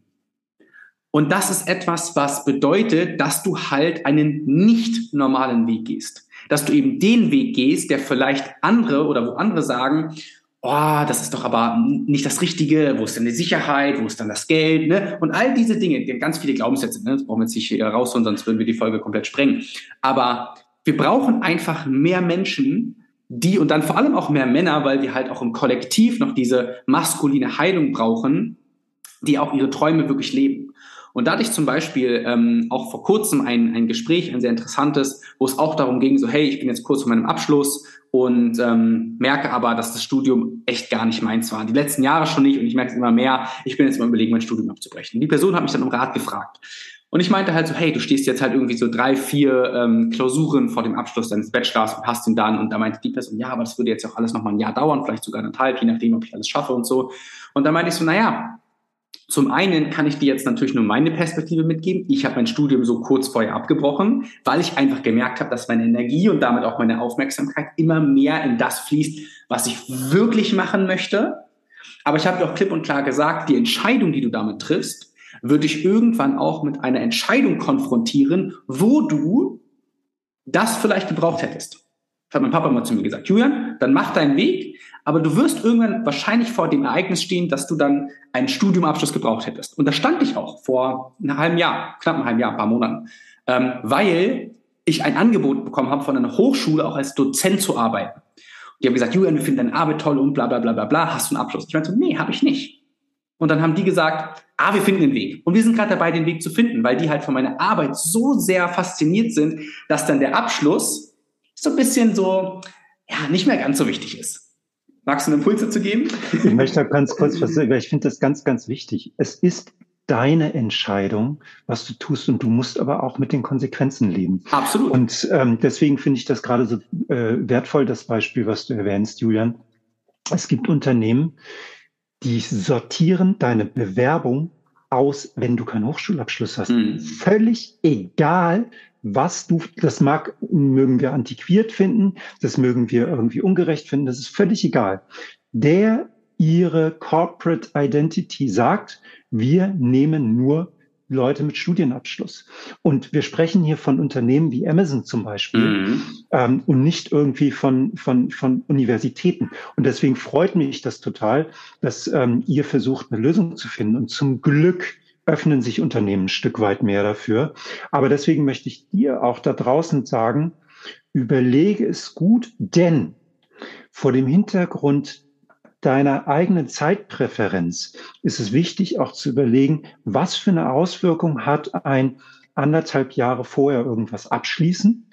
[SPEAKER 1] Und das ist etwas, was bedeutet, dass du halt einen nicht normalen Weg gehst. Dass du eben den Weg gehst, der vielleicht andere oder wo andere sagen, oh, das ist doch aber nicht das Richtige, wo ist denn die Sicherheit, wo ist dann das Geld, ne? Und all diese Dinge, die haben ganz viele Glaubenssätze, ne? das brauchen wir jetzt nicht hier rausholen, sonst würden wir die Folge komplett sprengen. Aber wir brauchen einfach mehr Menschen, die und dann vor allem auch mehr Männer, weil wir halt auch im Kollektiv noch diese maskuline Heilung brauchen, die auch ihre Träume wirklich leben. Und da hatte ich zum Beispiel ähm, auch vor kurzem ein, ein Gespräch, ein sehr interessantes, wo es auch darum ging, so hey, ich bin jetzt kurz vor meinem Abschluss und ähm, merke aber, dass das Studium echt gar nicht meins war. Die letzten Jahre schon nicht und ich merke es immer mehr, ich bin jetzt mal überlegen, mein Studium abzubrechen. Die Person hat mich dann um Rat gefragt. Und ich meinte halt so, hey, du stehst jetzt halt irgendwie so drei, vier ähm, Klausuren vor dem Abschluss deines Bachelors und hast ihn dann. Und da meinte die Person, ja, aber das würde jetzt auch alles nochmal ein Jahr dauern, vielleicht sogar anderthalb, je nachdem, ob ich alles schaffe und so. Und dann meinte ich so, naja, zum einen kann ich dir jetzt natürlich nur meine Perspektive mitgeben. Ich habe mein Studium so kurz vorher abgebrochen, weil ich einfach gemerkt habe, dass meine Energie und damit auch meine Aufmerksamkeit immer mehr in das fließt, was ich wirklich machen möchte. Aber ich habe dir auch klipp und klar gesagt, die Entscheidung, die du damit triffst, würde ich irgendwann auch mit einer Entscheidung konfrontieren, wo du das vielleicht gebraucht hättest. Das hat mein Papa mal zu mir gesagt. Julian, dann mach deinen Weg, aber du wirst irgendwann wahrscheinlich vor dem Ereignis stehen, dass du dann einen Studiumabschluss gebraucht hättest. Und da stand ich auch vor einem halben Jahr, knapp einem halben Jahr, ein paar Monaten, ähm, weil ich ein Angebot bekommen habe von einer Hochschule, auch als Dozent zu arbeiten. Die haben gesagt, Julian, wir finden deine Arbeit toll und bla bla bla bla bla, hast du einen Abschluss? Ich meinte so, nee, habe ich nicht. Und dann haben die gesagt, ah, wir finden den Weg. Und wir sind gerade dabei, den Weg zu finden, weil die halt von meiner Arbeit so sehr fasziniert sind, dass dann der Abschluss so ein bisschen so, ja, nicht mehr ganz so wichtig ist. Magst du einen Impuls dazu geben?
[SPEAKER 2] Ich möchte ganz kurz was sagen, weil ich finde das ganz, ganz wichtig. Es ist deine Entscheidung, was du tust und du musst aber auch mit den Konsequenzen leben.
[SPEAKER 1] Absolut.
[SPEAKER 2] Und ähm, deswegen finde ich das gerade so äh, wertvoll, das Beispiel, was du erwähnst, Julian. Es gibt Unternehmen, die sortieren deine Bewerbung aus, wenn du keinen Hochschulabschluss hast. Mhm. Völlig egal, was du, das mag, mögen wir antiquiert finden, das mögen wir irgendwie ungerecht finden, das ist völlig egal. Der ihre Corporate Identity sagt, wir nehmen nur Leute mit Studienabschluss. Und wir sprechen hier von Unternehmen wie Amazon zum Beispiel mhm. ähm, und nicht irgendwie von, von, von Universitäten. Und deswegen freut mich das total, dass ähm, ihr versucht, eine Lösung zu finden. Und zum Glück öffnen sich Unternehmen ein Stück weit mehr dafür. Aber deswegen möchte ich dir auch da draußen sagen, überlege es gut, denn vor dem Hintergrund deiner eigenen Zeitpräferenz ist es wichtig auch zu überlegen, was für eine Auswirkung hat ein anderthalb Jahre vorher irgendwas abschließen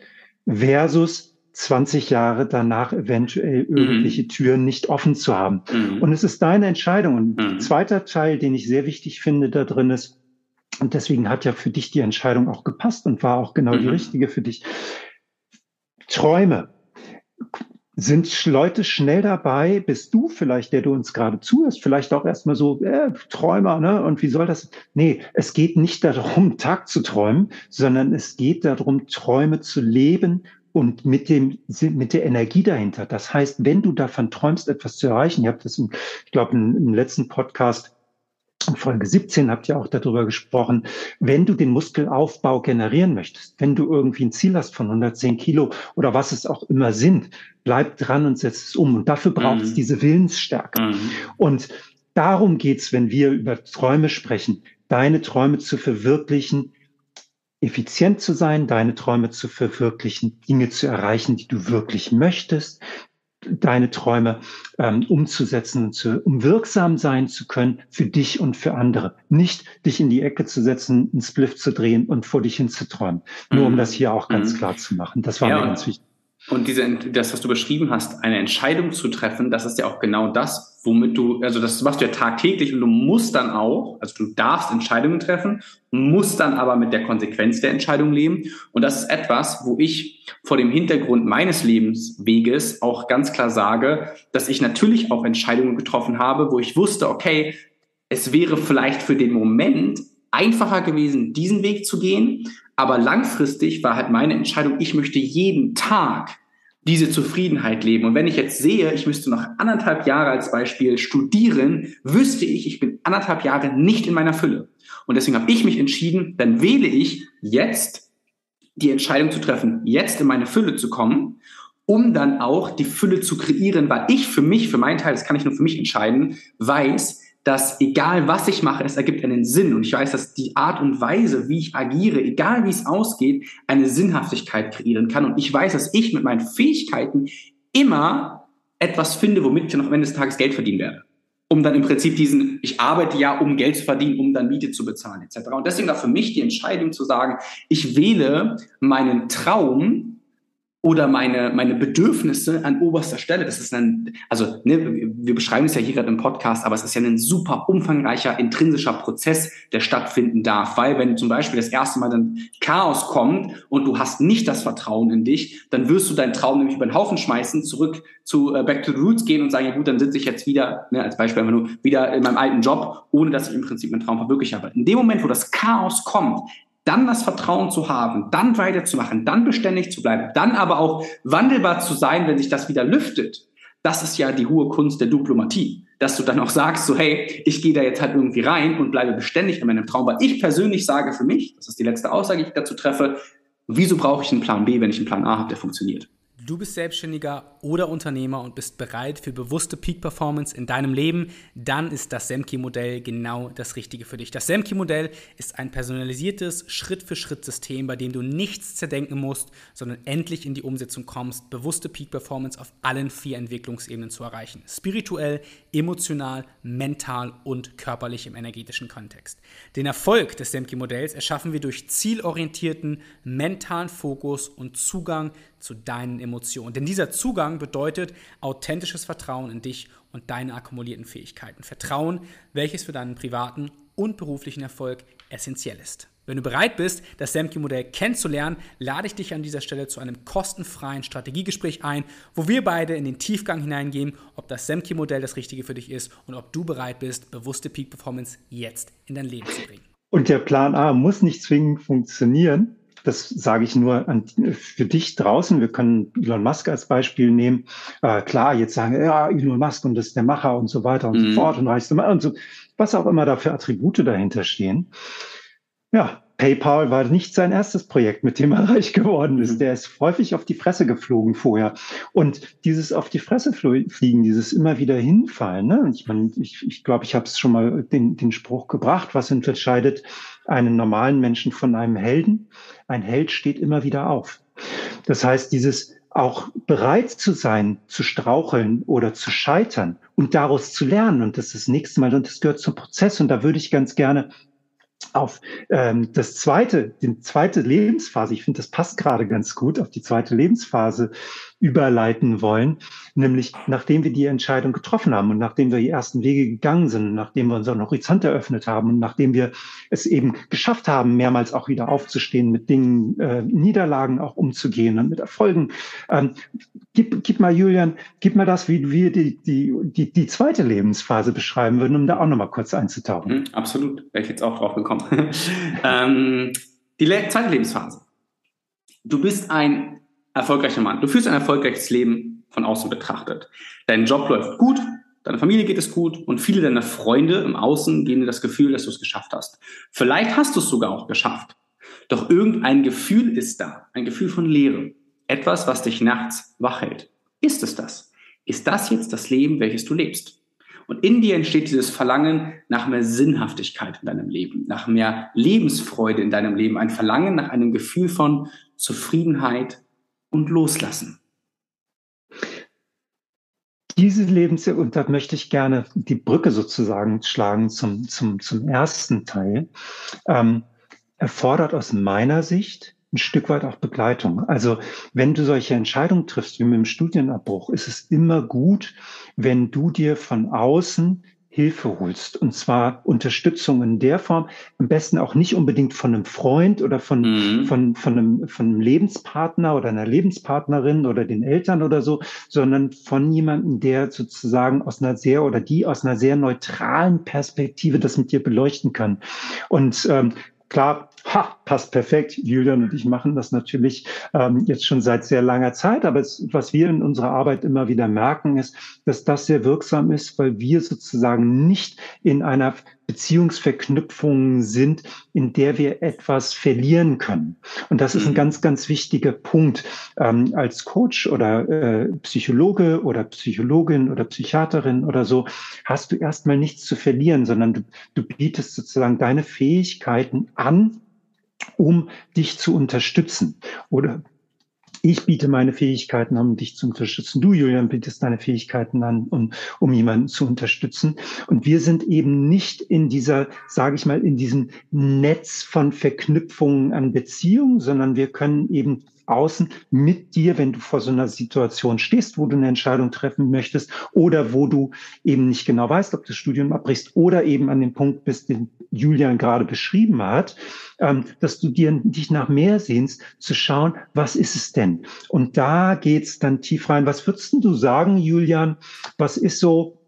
[SPEAKER 2] versus 20 Jahre danach eventuell mhm. irgendwelche mhm. Türen nicht offen zu haben. Mhm. Und es ist deine Entscheidung. Und mhm. zweiter Teil, den ich sehr wichtig finde da drin ist, und deswegen hat ja für dich die Entscheidung auch gepasst und war auch genau die mhm. richtige für dich. Träume. Sind Leute schnell dabei? Bist du vielleicht, der du uns gerade zuhörst, vielleicht auch erstmal so, äh, Träumer, ne? Und wie soll das? Nee, es geht nicht darum, [LAUGHS] Tag zu träumen, sondern es geht darum, Träume zu leben und mit dem, mit der Energie dahinter. Das heißt, wenn du davon träumst, etwas zu erreichen, ihr habt das, im, ich glaube, im letzten Podcast Folge 17 habt ihr auch darüber gesprochen, wenn du den Muskelaufbau generieren möchtest, wenn du irgendwie ein Ziel hast von 110 Kilo oder was es auch immer sind, bleib dran und setz es um. Und dafür braucht mhm. es diese Willensstärke. Mhm. Und darum geht's, wenn wir über Träume sprechen, deine Träume zu verwirklichen, effizient zu sein, deine Träume zu verwirklichen, Dinge zu erreichen, die du wirklich möchtest, deine Träume ähm, umzusetzen, zu, um wirksam sein zu können für dich und für andere. Nicht dich in die Ecke zu setzen, einen Spliff zu drehen und vor dich hin zu träumen. Nur um mhm. das hier auch ganz mhm. klar zu machen. Das war ja, mir ganz wichtig.
[SPEAKER 1] Und diese, das, was du beschrieben hast, eine Entscheidung zu treffen, das ist ja auch genau das, womit du, also das machst du ja tagtäglich und du musst dann auch, also du darfst Entscheidungen treffen, musst dann aber mit der Konsequenz der Entscheidung leben. Und das ist etwas, wo ich vor dem Hintergrund meines Lebensweges auch ganz klar sage, dass ich natürlich auch Entscheidungen getroffen habe, wo ich wusste, okay, es wäre vielleicht für den Moment einfacher gewesen, diesen Weg zu gehen, aber langfristig war halt meine Entscheidung, ich möchte jeden Tag diese Zufriedenheit leben. Und wenn ich jetzt sehe, ich müsste noch anderthalb Jahre als Beispiel studieren, wüsste ich, ich bin anderthalb Jahre nicht in meiner Fülle. Und deswegen habe ich mich entschieden, dann wähle ich jetzt die Entscheidung zu treffen, jetzt in meine Fülle zu kommen, um dann auch die Fülle zu kreieren, weil ich für mich, für meinen Teil, das kann ich nur für mich entscheiden, weiß, dass egal was ich mache, es ergibt einen Sinn. Und ich weiß, dass die Art und Weise, wie ich agiere, egal wie es ausgeht, eine Sinnhaftigkeit kreieren kann. Und ich weiß, dass ich mit meinen Fähigkeiten immer etwas finde, womit ich noch am Ende des Tages Geld verdienen werde. Um dann im Prinzip diesen, ich arbeite ja, um Geld zu verdienen, um dann Miete zu bezahlen, etc. Und deswegen war für mich die Entscheidung zu sagen, ich wähle meinen Traum oder meine, meine Bedürfnisse an oberster Stelle. Das ist ein, also ne, wir beschreiben es ja hier gerade im Podcast, aber es ist ja ein super umfangreicher, intrinsischer Prozess, der stattfinden darf. Weil wenn zum Beispiel das erste Mal dann Chaos kommt und du hast nicht das Vertrauen in dich, dann wirst du deinen Traum nämlich über den Haufen schmeißen, zurück zu äh, Back to the Roots gehen und sagen, ja gut, dann sitze ich jetzt wieder, ne, als Beispiel einfach nur, wieder in meinem alten Job, ohne dass ich im Prinzip meinen Traum verwirklicht habe. In dem Moment, wo das Chaos kommt, dann das Vertrauen zu haben, dann weiterzumachen, dann beständig zu bleiben, dann aber auch wandelbar zu sein, wenn sich das wieder lüftet. Das ist ja die hohe Kunst der Diplomatie, dass du dann auch sagst, so hey, ich gehe da jetzt halt irgendwie rein und bleibe beständig in meinem Traum, weil ich persönlich sage für mich, das ist die letzte Aussage, die ich dazu treffe, wieso brauche ich einen Plan B, wenn ich einen Plan A habe, der funktioniert?
[SPEAKER 3] Du bist Selbstständiger oder Unternehmer und bist bereit für bewusste Peak Performance in deinem Leben, dann ist das Semki-Modell genau das Richtige für dich. Das Semki-Modell ist ein personalisiertes Schritt-für-Schritt-System, bei dem du nichts zerdenken musst, sondern endlich in die Umsetzung kommst, bewusste Peak Performance auf allen vier Entwicklungsebenen zu erreichen. Spirituell, emotional, mental und körperlich im energetischen Kontext. Den Erfolg des Semki-Modells erschaffen wir durch zielorientierten mentalen Fokus und Zugang zu deinen Emotionen. Denn dieser Zugang bedeutet authentisches Vertrauen in dich und deine akkumulierten Fähigkeiten. Vertrauen, welches für deinen privaten und beruflichen Erfolg essentiell ist. Wenn du bereit bist, das Semki-Modell kennenzulernen, lade ich dich an dieser Stelle zu einem kostenfreien Strategiegespräch ein, wo wir beide in den Tiefgang hineingehen, ob das Semki-Modell das Richtige für dich ist und ob du bereit bist, bewusste Peak Performance jetzt in dein Leben zu bringen.
[SPEAKER 2] Und der Plan A muss nicht zwingend funktionieren, das sage ich nur an, für dich draußen. Wir können Elon Musk als Beispiel nehmen. Äh, klar, jetzt sagen, ja, Elon Musk und das ist der Macher und so weiter und mhm. so fort und reichste Mann und so, was auch immer da für Attribute dahinter stehen. Ja, PayPal war nicht sein erstes Projekt, mit dem er [LAUGHS] reich geworden ist. Mhm. Der ist häufig auf die Fresse geflogen vorher. Und dieses auf die Fresse fliegen, dieses immer wieder hinfallen, ne? ich meine, ich, ich glaube, ich habe es schon mal den, den Spruch gebracht, was unterscheidet einen normalen Menschen von einem Helden. Ein Held steht immer wieder auf. Das heißt, dieses auch bereit zu sein, zu straucheln oder zu scheitern und daraus zu lernen. Und das ist das nächste Mal, und das gehört zum Prozess. Und da würde ich ganz gerne auf ähm, das zweite, die zweite Lebensphase, ich finde, das passt gerade ganz gut, auf die zweite Lebensphase überleiten wollen, nämlich nachdem wir die Entscheidung getroffen haben und nachdem wir die ersten Wege gegangen sind, nachdem wir unseren Horizont eröffnet haben und nachdem wir es eben geschafft haben, mehrmals auch wieder aufzustehen, mit Dingen, äh, Niederlagen auch umzugehen und mit Erfolgen, ähm, gib, gib mal, Julian, gib mal das, wie wir die, die, die, die zweite Lebensphase beschreiben würden, um da auch nochmal kurz einzutauchen.
[SPEAKER 1] Mhm, absolut, wäre ich jetzt auch drauf gekommen. [LAUGHS] ähm, die zweite Lebensphase. Du bist ein erfolgreicher Mann. Du führst ein erfolgreiches Leben von außen betrachtet. Dein Job läuft gut, deiner Familie geht es gut und viele deiner Freunde im Außen geben dir das Gefühl, dass du es geschafft hast. Vielleicht hast du es sogar auch geschafft. Doch irgendein Gefühl ist da, ein Gefühl von Leere. Etwas, was dich nachts wach hält. Ist es das? Ist das jetzt das Leben, welches du lebst? Und in dir entsteht dieses Verlangen nach mehr Sinnhaftigkeit in deinem Leben, nach mehr Lebensfreude in deinem Leben, ein Verlangen nach einem Gefühl von Zufriedenheit und Loslassen.
[SPEAKER 2] Diese Lebens, und da möchte ich gerne die Brücke sozusagen schlagen zum, zum, zum ersten Teil, ähm, erfordert aus meiner Sicht ein Stück weit auch Begleitung. Also wenn du solche Entscheidungen triffst, wie mit dem Studienabbruch, ist es immer gut, wenn du dir von außen Hilfe holst. Und zwar Unterstützung in der Form, am besten auch nicht unbedingt von einem Freund oder von, mhm. von, von, einem, von einem Lebenspartner oder einer Lebenspartnerin oder den Eltern oder so, sondern von jemandem, der sozusagen aus einer sehr oder die aus einer sehr neutralen Perspektive das mit dir beleuchten kann. Und ähm, klar, ha, passt perfekt. Julian und ich machen das natürlich ähm, jetzt schon seit sehr langer Zeit. Aber es, was wir in unserer Arbeit immer wieder merken, ist, dass das sehr wirksam ist, weil wir sozusagen nicht in einer Beziehungsverknüpfung sind, in der wir etwas verlieren können. Und das ist ein mhm. ganz, ganz wichtiger Punkt. Ähm, als Coach oder äh, Psychologe oder Psychologin oder Psychiaterin oder so hast du erstmal nichts zu verlieren, sondern du, du bietest sozusagen deine Fähigkeiten an, um dich zu unterstützen. Oder ich biete meine Fähigkeiten an, um dich zu unterstützen. Du, Julian, bietest deine Fähigkeiten an, um, um jemanden zu unterstützen. Und wir sind eben nicht in dieser, sage ich mal, in diesem Netz von Verknüpfungen an Beziehungen, sondern wir können eben außen mit dir, wenn du vor so einer Situation stehst, wo du eine Entscheidung treffen möchtest oder wo du eben nicht genau weißt, ob du das Studium abbrichst oder eben an dem Punkt bist, den Julian gerade beschrieben hat, ähm, dass du dir dich nach mehr sehnst, zu schauen, was ist es denn? Und da geht's dann tief rein. Was würdest du sagen, Julian? Was ist so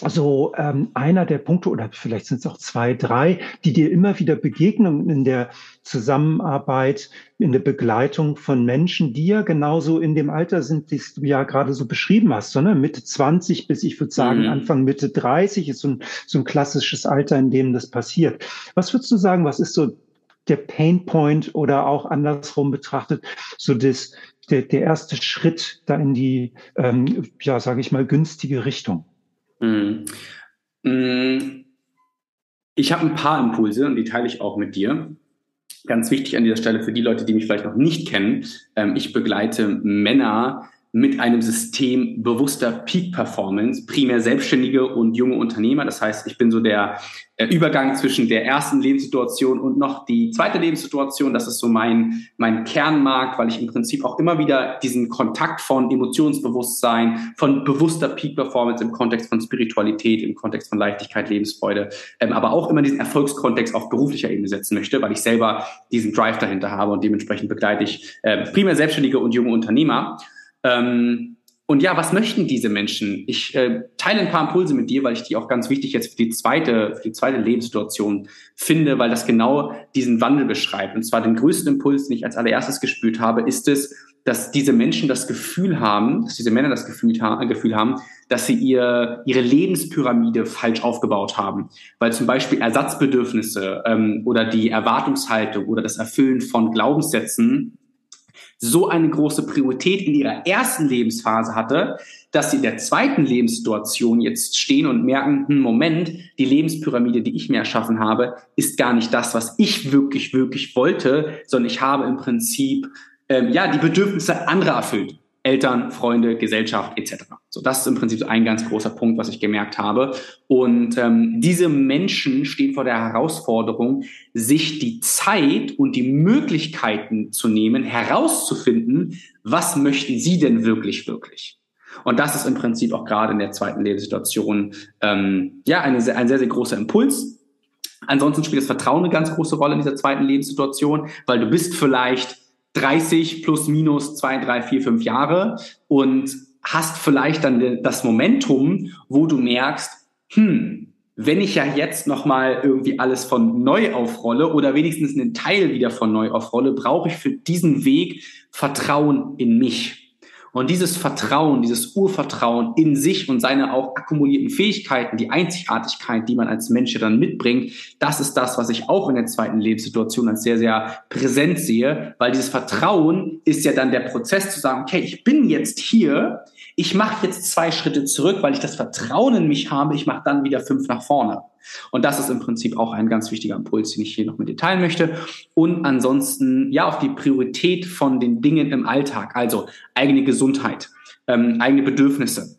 [SPEAKER 2] so ähm, einer der Punkte oder vielleicht sind es auch zwei, drei, die dir immer wieder begegnen in der Zusammenarbeit, in der Begleitung von Menschen, die ja genauso in dem Alter sind, die du ja gerade so beschrieben hast, sondern Mitte 20 bis ich würde sagen mhm. Anfang Mitte 30 ist so ein, so ein klassisches Alter, in dem das passiert. Was würdest du sagen, was ist so der Pain Point oder auch andersrum betrachtet, so das, der, der erste Schritt da in die, ähm, ja, sage ich mal, günstige Richtung?
[SPEAKER 1] Mhm. Mhm. Ich habe ein paar Impulse und die teile ich auch mit dir. Ganz wichtig an dieser Stelle für die Leute, die mich vielleicht noch nicht kennen. Ähm, ich begleite Männer mit einem System bewusster Peak Performance, primär Selbstständige und junge Unternehmer. Das heißt, ich bin so der äh, Übergang zwischen der ersten Lebenssituation und noch die zweite Lebenssituation. Das ist so mein, mein Kernmarkt, weil ich im Prinzip auch immer wieder diesen Kontakt von Emotionsbewusstsein, von bewusster Peak Performance im Kontext von Spiritualität, im Kontext von Leichtigkeit, Lebensfreude, ähm, aber auch immer diesen Erfolgskontext auf beruflicher Ebene setzen möchte, weil ich selber diesen Drive dahinter habe und dementsprechend begleite ich äh, primär Selbstständige und junge Unternehmer. Ähm, und ja, was möchten diese Menschen? Ich äh, teile ein paar Impulse mit dir, weil ich die auch ganz wichtig jetzt für die zweite, für die zweite Lebenssituation finde, weil das genau diesen Wandel beschreibt. Und zwar den größten Impuls, den ich als allererstes gespürt habe, ist es, dass diese Menschen das Gefühl haben, dass diese Männer das Gefühl, ha Gefühl haben, dass sie ihr, ihre Lebenspyramide falsch aufgebaut haben. Weil zum Beispiel Ersatzbedürfnisse ähm, oder die Erwartungshaltung oder das Erfüllen von Glaubenssätzen so eine große Priorität in ihrer ersten Lebensphase hatte, dass sie in der zweiten Lebenssituation jetzt stehen und merken, hm, Moment, die Lebenspyramide, die ich mir erschaffen habe, ist gar nicht das, was ich wirklich, wirklich wollte, sondern ich habe im Prinzip ähm, ja die Bedürfnisse anderer erfüllt. Eltern, Freunde, Gesellschaft etc. So, das ist im Prinzip ein ganz großer Punkt, was ich gemerkt habe. Und ähm, diese Menschen stehen vor der Herausforderung, sich die Zeit und die Möglichkeiten zu nehmen, herauszufinden, was möchten sie denn wirklich, wirklich. Und das ist im Prinzip auch gerade in der zweiten Lebenssituation ähm, ja eine, ein sehr, sehr großer Impuls. Ansonsten spielt das Vertrauen eine ganz große Rolle in dieser zweiten Lebenssituation, weil du bist vielleicht 30 plus minus zwei, drei, vier, fünf Jahre und hast vielleicht dann das Momentum, wo du merkst, hm, wenn ich ja jetzt nochmal irgendwie alles von neu aufrolle oder wenigstens einen Teil wieder von neu aufrolle, brauche ich für diesen Weg Vertrauen in mich. Und dieses Vertrauen, dieses Urvertrauen in sich und seine auch akkumulierten Fähigkeiten, die Einzigartigkeit, die man als Mensch dann mitbringt, das ist das, was ich auch in der zweiten Lebenssituation als sehr, sehr präsent sehe, weil dieses Vertrauen ist ja dann der Prozess zu sagen, okay, ich bin jetzt hier, ich mache jetzt zwei Schritte zurück, weil ich das Vertrauen in mich habe, ich mache dann wieder fünf nach vorne. Und das ist im Prinzip auch ein ganz wichtiger Impuls, den ich hier noch mit dir teilen möchte. Und ansonsten, ja, auf die Priorität von den Dingen im Alltag, also eigene Gesundheit, ähm, eigene Bedürfnisse,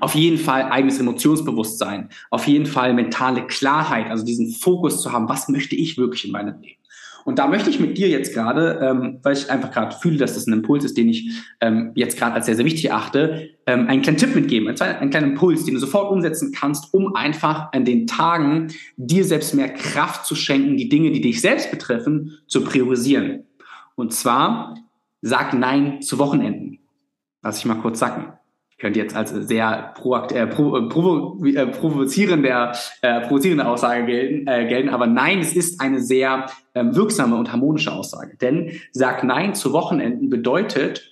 [SPEAKER 1] auf jeden Fall eigenes Emotionsbewusstsein, auf jeden Fall mentale Klarheit, also diesen Fokus zu haben, was möchte ich wirklich in meinem Leben. Und da möchte ich mit dir jetzt gerade, ähm, weil ich einfach gerade fühle, dass das ein Impuls ist, den ich ähm, jetzt gerade als sehr, sehr wichtig achte, ähm, einen kleinen Tipp mitgeben, einen, einen kleinen Impuls, den du sofort umsetzen kannst, um einfach an den Tagen dir selbst mehr Kraft zu schenken, die Dinge, die dich selbst betreffen, zu priorisieren. Und zwar, sag Nein zu Wochenenden. Lass ich mal kurz sacken könnte jetzt als sehr proakt, äh, pro, äh, provo, äh, provozierende, äh, provozierende Aussage gelten, äh, gelten, aber nein, es ist eine sehr äh, wirksame und harmonische Aussage. Denn sag Nein zu Wochenenden bedeutet,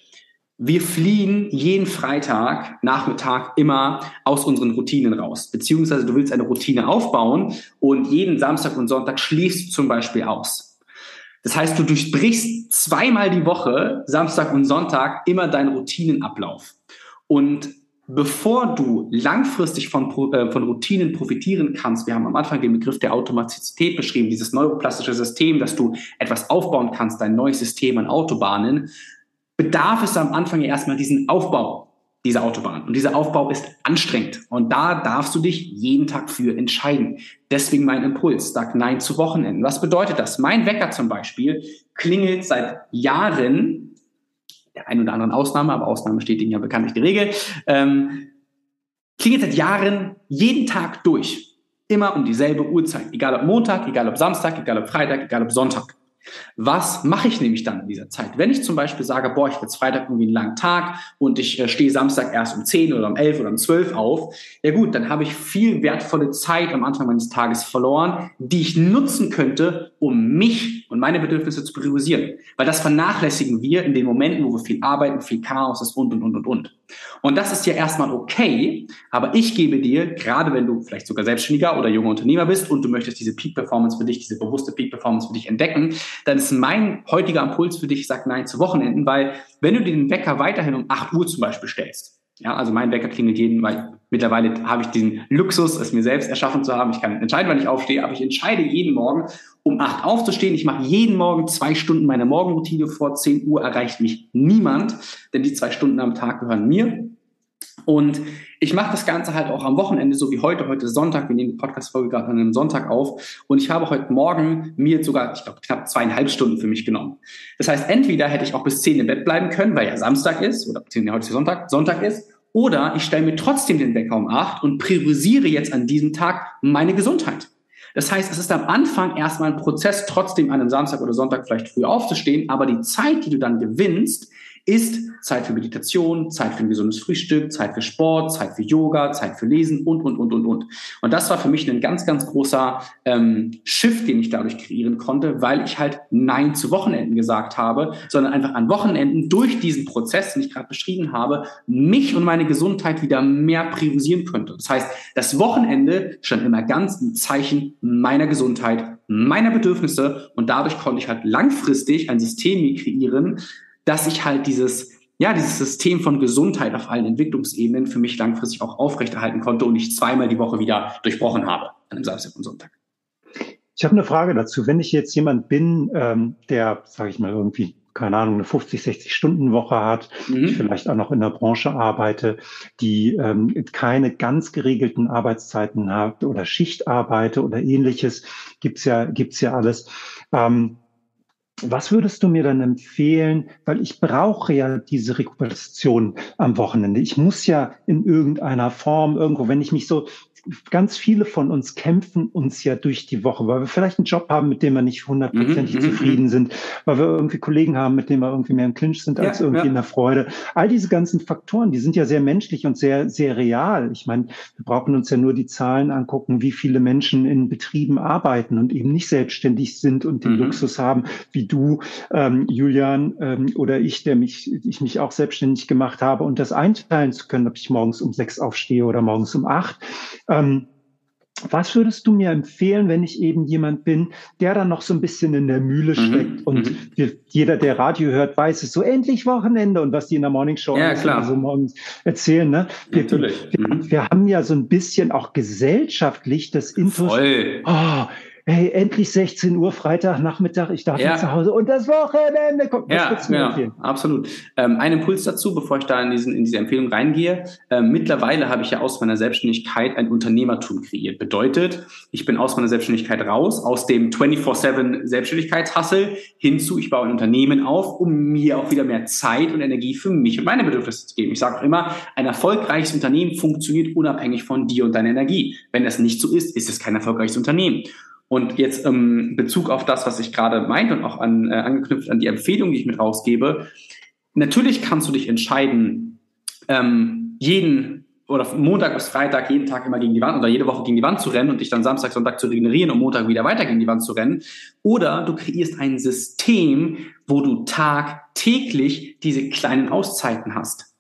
[SPEAKER 1] wir fliehen jeden Freitag, Nachmittag immer aus unseren Routinen raus. Beziehungsweise du willst eine Routine aufbauen und jeden Samstag und Sonntag schließt du zum Beispiel aus. Das heißt, du durchbrichst zweimal die Woche, Samstag und Sonntag, immer deinen Routinenablauf. Und bevor du langfristig von, äh, von Routinen profitieren kannst, wir haben am Anfang den Begriff der Automatizität beschrieben, dieses neuroplastische System, dass du etwas aufbauen kannst, dein neues System an Autobahnen, bedarf es am Anfang ja erstmal diesen Aufbau dieser Autobahn. Und dieser Aufbau ist anstrengend. Und da darfst du dich jeden Tag für entscheiden. Deswegen mein Impuls, sag Nein zu Wochenenden. Was bedeutet das? Mein Wecker zum Beispiel klingelt seit Jahren der einen oder anderen Ausnahme, aber Ausnahme steht Ihnen ja bekanntlich die Regel, ähm, klingelt seit Jahren jeden Tag durch. Immer um dieselbe Uhrzeit. Egal ob Montag, egal ob Samstag, egal ob Freitag, egal ob Sonntag. Was mache ich nämlich dann in dieser Zeit? Wenn ich zum Beispiel sage, boah, ich habe jetzt Freitag irgendwie einen langen Tag und ich äh, stehe Samstag erst um 10 oder um 11 oder um 12 auf, ja gut, dann habe ich viel wertvolle Zeit am Anfang meines Tages verloren, die ich nutzen könnte, um mich und meine Bedürfnisse zu priorisieren. Weil das vernachlässigen wir in den Momenten, wo wir viel arbeiten, viel Chaos ist und, und, und, und, und. Und das ist ja erstmal okay, aber ich gebe dir, gerade wenn du vielleicht sogar Selbstständiger oder junger Unternehmer bist und du möchtest diese Peak Performance für dich, diese bewusste Peak Performance für dich entdecken, dann ist mein heutiger Impuls für dich, sag Nein zu Wochenenden, weil wenn du den Wecker weiterhin um 8 Uhr zum Beispiel stellst, ja, also mein Wecker klingelt jeden, weil mittlerweile habe ich diesen Luxus, es mir selbst erschaffen zu haben. Ich kann entscheiden, wann ich aufstehe, aber ich entscheide jeden Morgen, um acht aufzustehen. Ich mache jeden Morgen zwei Stunden meine Morgenroutine. Vor 10 Uhr erreicht mich niemand, denn die zwei Stunden am Tag gehören mir. Und ich mache das Ganze halt auch am Wochenende, so wie heute. Heute Sonntag. Wir nehmen die Podcast-Folge gerade an einem Sonntag auf. Und ich habe heute Morgen mir sogar, ich glaube, knapp zweieinhalb Stunden für mich genommen. Das heißt, entweder hätte ich auch bis zehn im Bett bleiben können, weil ja Samstag ist, oder ja, heute ist Sonntag, Sonntag ist. Oder ich stelle mir trotzdem den Wecker um acht und priorisiere jetzt an diesem Tag meine Gesundheit. Das heißt, es ist am Anfang erstmal ein Prozess, trotzdem an einem Samstag oder Sonntag vielleicht früh aufzustehen, aber die Zeit, die du dann gewinnst, ist Zeit für Meditation, Zeit für ein gesundes Frühstück, Zeit für Sport, Zeit für Yoga, Zeit für Lesen und, und, und, und, und. Und das war für mich ein ganz, ganz großer ähm, Shift, den ich dadurch kreieren konnte, weil ich halt Nein zu Wochenenden gesagt habe, sondern einfach an Wochenenden durch diesen Prozess, den ich gerade beschrieben habe, mich und meine Gesundheit wieder mehr priorisieren könnte. Das heißt, das Wochenende stand immer ganz im Zeichen meiner Gesundheit, meiner Bedürfnisse und dadurch konnte ich halt langfristig ein System kreieren, dass ich halt dieses, ja, dieses System von Gesundheit auf allen Entwicklungsebenen für mich langfristig auch aufrechterhalten konnte und ich zweimal die Woche wieder durchbrochen habe, an einem Samstag und Sonntag.
[SPEAKER 2] Ich habe eine Frage dazu. Wenn ich jetzt jemand bin, ähm, der, sage ich mal, irgendwie keine Ahnung, eine 50, 60 Stunden Woche hat, mhm. vielleicht auch noch in der Branche arbeite, die ähm, keine ganz geregelten Arbeitszeiten hat oder Schicht arbeite oder ähnliches, gibt's ja, gibt's ja alles. Ähm, was würdest du mir dann empfehlen? Weil ich brauche ja diese Rekuperation am Wochenende. Ich muss ja in irgendeiner Form irgendwo, wenn ich mich so ganz viele von uns kämpfen uns ja durch die Woche, weil wir vielleicht einen Job haben, mit dem wir nicht hundertprozentig mhm, mhm zufrieden mhm. sind, weil wir irgendwie Kollegen haben, mit denen wir irgendwie mehr im Clinch sind als ja, irgendwie ja. in der Freude. All diese ganzen Faktoren, die sind ja sehr menschlich und sehr, sehr real. Ich meine, wir brauchen uns ja nur die Zahlen angucken, wie viele Menschen in Betrieben arbeiten und eben nicht selbstständig sind und den mhm. Luxus haben, wie du, ähm, Julian ähm, oder ich, der mich, ich mich auch selbstständig gemacht habe und das einteilen zu können, ob ich morgens um sechs aufstehe oder morgens um acht. Ähm, was würdest du mir empfehlen, wenn ich eben jemand bin, der dann noch so ein bisschen in der Mühle mhm, steckt mhm, und wir, jeder, der Radio hört, weiß es so endlich Wochenende und was die in der Morning Show
[SPEAKER 1] ja, klar.
[SPEAKER 2] so morgens erzählen. Ne? Wir, Natürlich. Wir, mhm. wir, haben ja so ein bisschen auch gesellschaftlich das Intus.
[SPEAKER 1] Voll.
[SPEAKER 2] Oh, hey, endlich 16 Uhr, Freitagnachmittag, ich darf ja. zu Hause und das Wochenende kommt.
[SPEAKER 1] Ja, ja absolut. Ähm, ein Impuls dazu, bevor ich da in, diesen, in diese Empfehlung reingehe. Ähm, mittlerweile habe ich ja aus meiner Selbstständigkeit ein Unternehmertum kreiert. Bedeutet, ich bin aus meiner Selbstständigkeit raus, aus dem 24-7 Selbstständigkeitshassel hinzu, ich baue ein Unternehmen auf, um mir auch wieder mehr Zeit und Energie für mich und meine Bedürfnisse zu geben. Ich sage auch immer, ein erfolgreiches Unternehmen funktioniert unabhängig von dir und deiner Energie. Wenn das nicht so ist, ist es kein erfolgreiches Unternehmen. Und jetzt ähm, Bezug auf das, was ich gerade meinte und auch an, äh, angeknüpft an die Empfehlung, die ich mit rausgebe. Natürlich kannst du dich entscheiden, ähm, jeden oder Montag bis Freitag jeden Tag immer gegen die Wand oder jede Woche gegen die Wand zu rennen und dich dann Samstag, Sonntag zu regenerieren und Montag wieder weiter gegen die Wand zu rennen. Oder du kreierst ein System, wo du tagtäglich diese kleinen Auszeiten hast.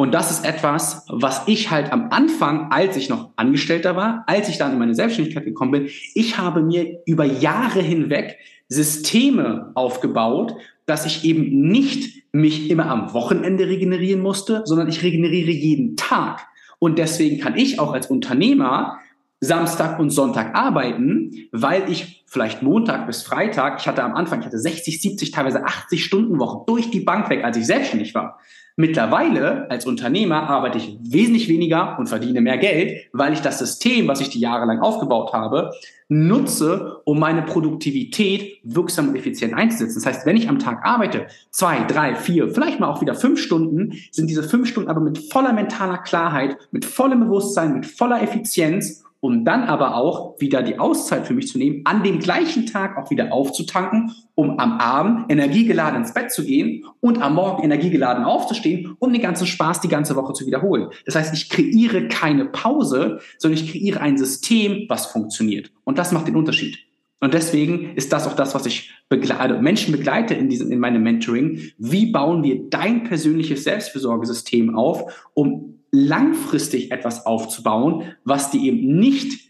[SPEAKER 1] Und das ist etwas, was ich halt am Anfang, als ich noch Angestellter war, als ich dann in meine Selbstständigkeit gekommen bin, ich habe mir über Jahre hinweg Systeme aufgebaut, dass ich eben nicht mich immer am Wochenende regenerieren musste, sondern ich regeneriere jeden Tag. Und deswegen kann ich auch als Unternehmer Samstag und Sonntag arbeiten, weil ich vielleicht Montag bis Freitag, ich hatte am Anfang, ich hatte 60, 70, teilweise 80 Stunden Woche durch die Bank weg, als ich selbstständig war. Mittlerweile als Unternehmer arbeite ich wesentlich weniger und verdiene mehr Geld, weil ich das System, was ich die Jahre lang aufgebaut habe, nutze, um meine Produktivität wirksam und effizient einzusetzen. Das heißt, wenn ich am Tag arbeite, zwei, drei, vier, vielleicht mal auch wieder fünf Stunden, sind diese fünf Stunden aber mit voller mentaler Klarheit, mit vollem Bewusstsein, mit voller Effizienz um dann aber auch wieder die Auszeit für mich zu nehmen, an dem gleichen Tag auch wieder aufzutanken, um am Abend energiegeladen ins Bett zu gehen und am Morgen energiegeladen aufzustehen, um den ganzen Spaß die ganze Woche zu wiederholen. Das heißt, ich kreiere keine Pause, sondern ich kreiere ein System, was funktioniert. Und das macht den Unterschied. Und deswegen ist das auch das, was ich begleite, also Menschen begleite in diesem, in meinem Mentoring. Wie bauen wir dein persönliches Selbstversorgesystem auf, um langfristig etwas aufzubauen, was dir eben nicht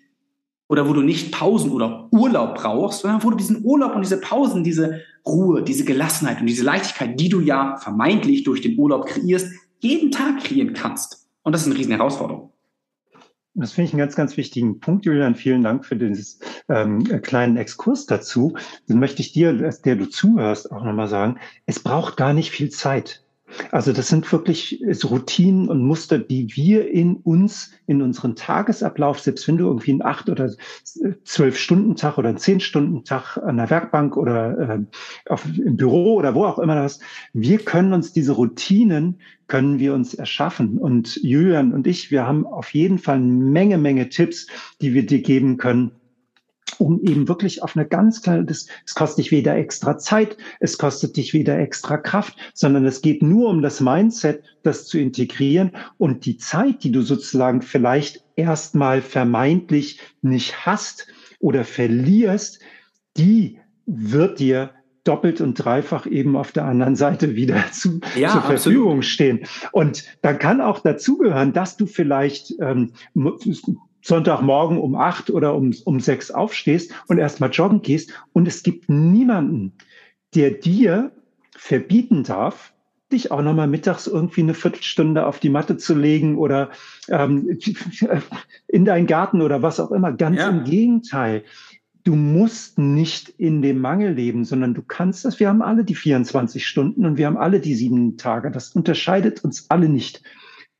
[SPEAKER 1] oder wo du nicht Pausen oder Urlaub brauchst, sondern wo du diesen Urlaub und diese Pausen, diese Ruhe, diese Gelassenheit und diese Leichtigkeit, die du ja vermeintlich durch den Urlaub kreierst, jeden Tag kreieren kannst. Und das ist eine riesen Herausforderung.
[SPEAKER 2] Das finde ich einen ganz, ganz wichtigen Punkt, Julian. Vielen Dank für dieses ähm, kleinen Exkurs dazu. Dann möchte ich dir, der du zuhörst, auch nochmal sagen, es braucht gar nicht viel Zeit. Also das sind wirklich Routinen und Muster, die wir in uns, in unseren Tagesablauf, selbst wenn du irgendwie einen acht oder zwölf Stunden Tag oder einen zehn Stunden Tag an der Werkbank oder äh, auf, im Büro oder wo auch immer das, wir können uns diese Routinen, können wir uns erschaffen. Und Julian und ich, wir haben auf jeden Fall eine Menge, Menge Tipps, die wir dir geben können, um eben wirklich auf eine ganz kleine, das, es kostet dich weder extra Zeit, es kostet dich weder extra Kraft, sondern es geht nur um das Mindset, das zu integrieren und die Zeit, die du sozusagen vielleicht erstmal vermeintlich nicht hast oder verlierst, die wird dir doppelt und dreifach eben auf der anderen Seite wieder [LAUGHS] zu, ja, zur Verfügung absolut. stehen. Und dann kann auch dazugehören, dass du vielleicht ähm, Sonntagmorgen um acht oder um, um sechs aufstehst und erstmal joggen gehst und es gibt niemanden, der dir verbieten darf, dich auch nochmal mittags irgendwie eine Viertelstunde auf die Matte zu legen oder ähm, [LAUGHS] in deinen Garten oder was auch immer. Ganz ja. im Gegenteil. Du musst nicht in dem Mangel leben, sondern du kannst das. Wir haben alle die 24 Stunden und wir haben alle die sieben Tage. Das unterscheidet uns alle nicht.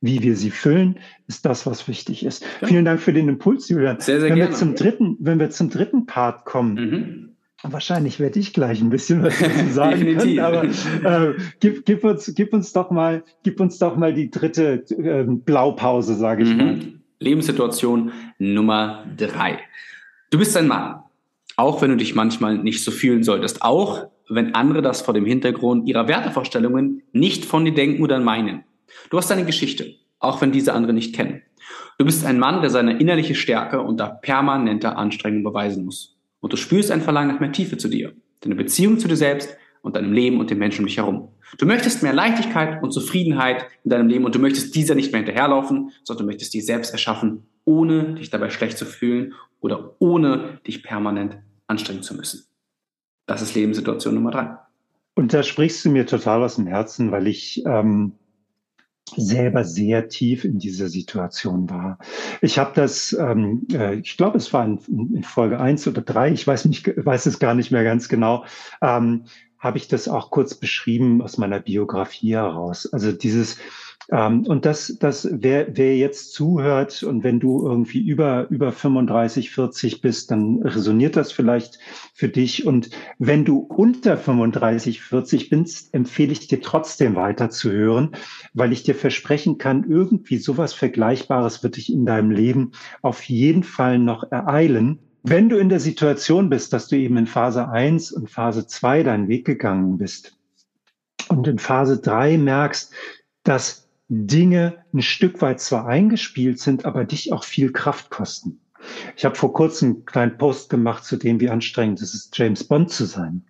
[SPEAKER 2] Wie wir sie füllen, ist das, was wichtig ist. Ja. Vielen Dank für den Impuls, Julian.
[SPEAKER 1] Sehr, sehr
[SPEAKER 2] wenn
[SPEAKER 1] gerne.
[SPEAKER 2] Wir zum dritten, wenn wir zum dritten Part kommen, mhm. Wahrscheinlich werde ich gleich ein bisschen was dazu [LAUGHS] sagen können, aber äh, gib, gib, uns, gib uns doch mal, gib uns doch mal die dritte äh, Blaupause, sage ich mhm. mal.
[SPEAKER 1] Lebenssituation Nummer drei. Du bist ein Mann, auch wenn du dich manchmal nicht so fühlen solltest, auch wenn andere das vor dem Hintergrund ihrer Wertevorstellungen nicht von dir denken oder meinen. Du hast eine Geschichte, auch wenn diese andere nicht kennen. Du bist ein Mann, der seine innerliche Stärke unter permanenter Anstrengung beweisen muss. Und du spürst ein Verlangen nach mehr Tiefe zu dir, deine Beziehung zu dir selbst und deinem Leben und den Menschen um dich herum. Du möchtest mehr Leichtigkeit und Zufriedenheit in deinem Leben und du möchtest dieser nicht mehr hinterherlaufen, sondern du möchtest die selbst erschaffen, ohne dich dabei schlecht zu fühlen oder ohne dich permanent anstrengen zu müssen. Das ist Lebenssituation Nummer drei.
[SPEAKER 2] Und da sprichst du mir total aus dem Herzen, weil ich ähm, selber sehr tief in dieser Situation war. Ich habe das, ähm, äh, ich glaube, es war in, in, Folge eins oder drei, ich weiß nicht, weiß es gar nicht mehr ganz genau, ähm, habe ich das auch kurz beschrieben aus meiner Biografie heraus. Also dieses ähm, und das, das, wer, wer jetzt zuhört und wenn du irgendwie über, über 35, 40 bist, dann resoniert das vielleicht für dich. Und wenn du unter 35, 40 bist, empfehle ich dir trotzdem weiter zu hören, weil ich dir versprechen kann, irgendwie sowas Vergleichbares wird dich in deinem Leben auf jeden Fall noch ereilen. Wenn du in der Situation bist, dass du eben in Phase 1 und Phase 2 deinen Weg gegangen bist und in Phase 3 merkst, dass Dinge ein Stück weit zwar eingespielt sind, aber dich auch viel Kraft kosten. Ich habe vor kurzem einen kleinen Post gemacht zu dem, wie anstrengend es ist, James Bond zu sein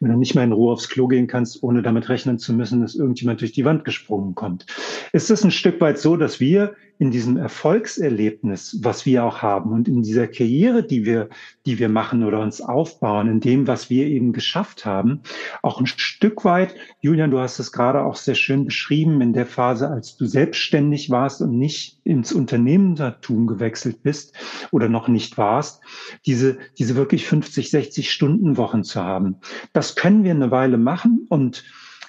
[SPEAKER 2] wenn du nicht mehr in Ruhe aufs Klo gehen kannst, ohne damit rechnen zu müssen, dass irgendjemand durch die Wand gesprungen kommt. Ist es ein Stück weit so, dass wir in diesem Erfolgserlebnis, was wir auch haben und in dieser Karriere, die wir, die wir machen oder uns aufbauen, in dem, was wir eben geschafft haben, auch ein Stück weit, Julian, du hast es gerade auch sehr schön beschrieben, in der Phase, als du selbstständig warst und nicht ins Unternehmertum gewechselt bist oder noch nicht warst, diese, diese wirklich 50, 60 Stunden Wochen zu haben. Das können wir eine Weile machen und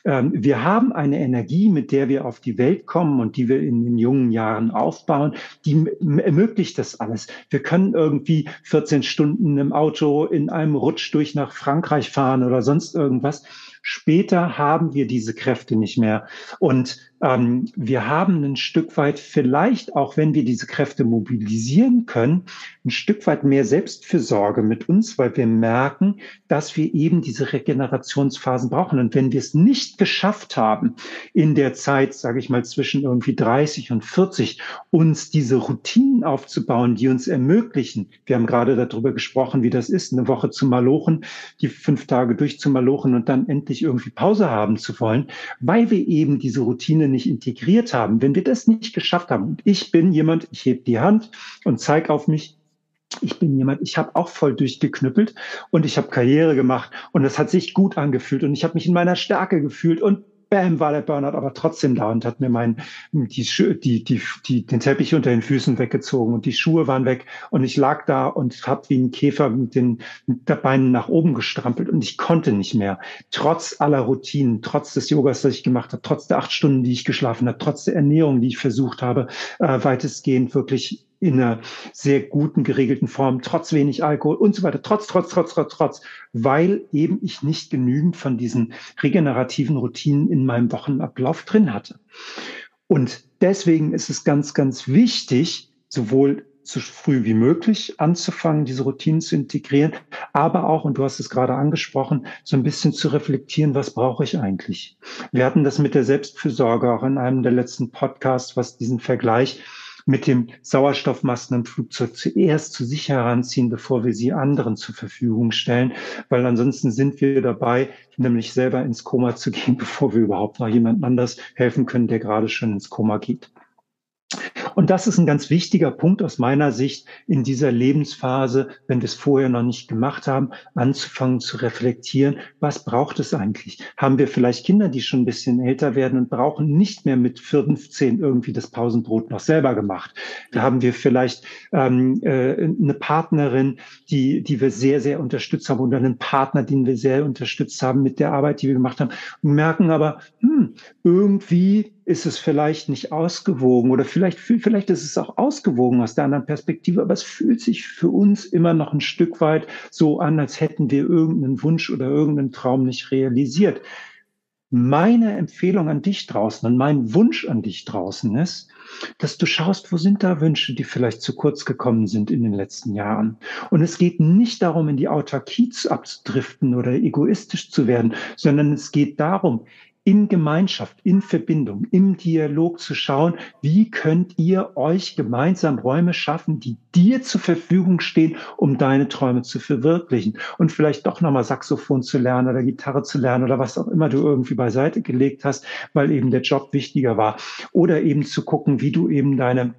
[SPEAKER 2] wir haben eine Energie, mit der wir auf die Welt kommen und die wir in den jungen Jahren aufbauen, die ermöglicht das alles. Wir können irgendwie 14 Stunden im Auto in einem Rutsch durch nach Frankreich fahren oder sonst irgendwas. Später haben wir diese Kräfte nicht mehr. Und ähm, wir haben ein Stück weit vielleicht, auch wenn wir diese Kräfte mobilisieren können, ein Stück weit mehr Selbstfürsorge mit uns, weil wir merken, dass wir eben diese Regenerationsphasen brauchen. Und wenn wir es nicht geschafft haben, in der Zeit, sage ich mal, zwischen irgendwie 30 und 40, uns diese Routinen aufzubauen, die uns ermöglichen, wir haben gerade darüber gesprochen, wie das ist, eine Woche zu malochen, die fünf Tage durchzumalochen und dann endlich irgendwie Pause haben zu wollen, weil wir eben diese Routine nicht integriert haben, wenn wir das nicht geschafft haben, und ich bin jemand, ich heb die Hand und zeige auf mich, ich bin jemand, ich habe auch voll durchgeknüppelt und ich habe Karriere gemacht und es hat sich gut angefühlt und ich habe mich in meiner Stärke gefühlt und bam, war der Burnout aber trotzdem da und hat mir mein, die, die, die, die, den Teppich unter den Füßen weggezogen und die Schuhe waren weg und ich lag da und habe wie ein Käfer mit den, mit den Beinen nach oben gestrampelt und ich konnte nicht mehr. Trotz aller Routinen, trotz des Yogas, das ich gemacht habe, trotz der acht Stunden, die ich geschlafen habe, trotz der Ernährung, die ich versucht habe, äh, weitestgehend wirklich in einer sehr guten, geregelten Form, trotz wenig Alkohol und so weiter, trotz, trotz, trotz, trotz, trotz, weil eben ich nicht genügend von diesen regenerativen Routinen in meinem Wochenablauf drin hatte. Und deswegen ist es ganz, ganz wichtig, sowohl so früh wie möglich anzufangen, diese Routinen zu integrieren, aber auch, und du hast es gerade angesprochen, so ein bisschen zu reflektieren, was brauche ich eigentlich? Wir hatten das mit der Selbstfürsorge auch in einem der letzten Podcasts, was diesen Vergleich mit dem Sauerstoffmasken im Flugzeug zuerst zu sich heranziehen, bevor wir sie anderen zur Verfügung stellen, weil ansonsten sind wir dabei, nämlich selber ins Koma zu gehen, [LAUGHS] bevor wir überhaupt noch jemand anders helfen können, der gerade schon ins Koma geht. Und das ist ein ganz wichtiger Punkt aus meiner Sicht in dieser Lebensphase, wenn wir es vorher noch nicht gemacht haben, anzufangen zu reflektieren, was braucht es eigentlich? Haben wir vielleicht Kinder, die schon ein bisschen älter werden und brauchen nicht mehr mit 15 irgendwie das Pausenbrot noch selber gemacht? Da haben wir vielleicht ähm, äh, eine Partnerin, die, die wir sehr, sehr unterstützt haben oder einen Partner, den wir sehr unterstützt haben mit der Arbeit, die wir gemacht haben und merken aber, hm, irgendwie ist es vielleicht nicht ausgewogen oder vielleicht, vielleicht ist es auch ausgewogen aus der anderen Perspektive, aber es fühlt sich für uns immer noch ein Stück weit so an, als hätten wir irgendeinen Wunsch oder irgendeinen Traum nicht realisiert. meine Empfehlung an dich draußen und mein Wunsch an dich draußen ist, dass du schaust, wo sind da Wünsche, die vielleicht zu kurz gekommen sind in den letzten Jahren. Und es geht nicht darum, in die Autarkie abzudriften oder egoistisch zu werden, sondern es geht darum, in Gemeinschaft, in Verbindung, im Dialog zu schauen, wie könnt ihr euch gemeinsam Räume schaffen, die dir zur Verfügung stehen, um deine Träume zu verwirklichen. Und vielleicht doch nochmal Saxophon zu lernen oder Gitarre zu lernen oder was auch immer du irgendwie beiseite gelegt hast, weil eben der Job wichtiger war. Oder eben zu gucken, wie du eben deine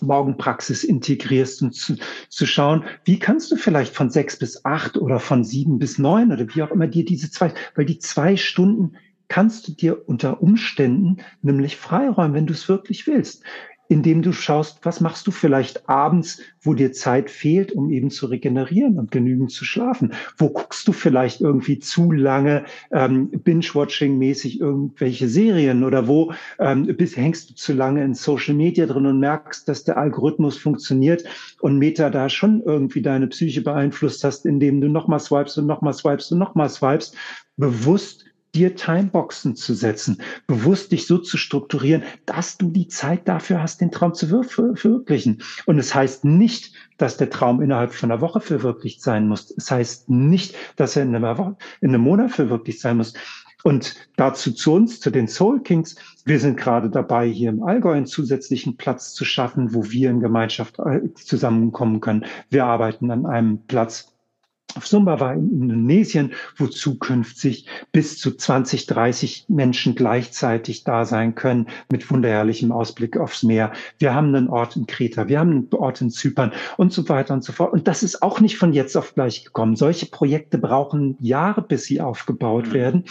[SPEAKER 2] Morgenpraxis integrierst und zu, zu schauen, wie kannst du vielleicht von sechs bis acht oder von sieben bis neun oder wie auch immer dir diese zwei, weil die zwei Stunden kannst du dir unter Umständen nämlich freiräumen, wenn du es wirklich willst. Indem du schaust, was machst du vielleicht abends, wo dir Zeit fehlt, um eben zu regenerieren und genügend zu schlafen? Wo guckst du vielleicht irgendwie zu lange ähm, Binge-Watching-mäßig irgendwelche Serien? Oder wo ähm, bist, hängst du zu lange in Social Media drin und merkst, dass der Algorithmus funktioniert und Meta da schon irgendwie deine Psyche beeinflusst hast, indem du nochmal swipest und nochmal swipest und nochmal swipest, bewusst dir Timeboxen zu setzen, bewusst dich so zu strukturieren, dass du die Zeit dafür hast, den Traum zu verwirklichen. Und es heißt nicht, dass der Traum innerhalb von einer Woche verwirklicht sein muss. Es heißt nicht, dass er in einem, in einem Monat verwirklicht sein muss. Und dazu zu uns, zu den Soul Kings. Wir sind gerade dabei, hier im Allgäu einen zusätzlichen Platz zu schaffen, wo wir in Gemeinschaft äh, zusammenkommen können. Wir arbeiten an einem Platz, auf Sumbawa in Indonesien, wo zukünftig bis zu 20, 30 Menschen gleichzeitig da sein können mit wunderherrlichem Ausblick aufs Meer. Wir haben einen Ort in Kreta, wir haben einen Ort in Zypern und so weiter und so fort. Und das ist auch nicht von jetzt auf gleich gekommen. Solche Projekte brauchen Jahre, bis sie aufgebaut mhm. werden.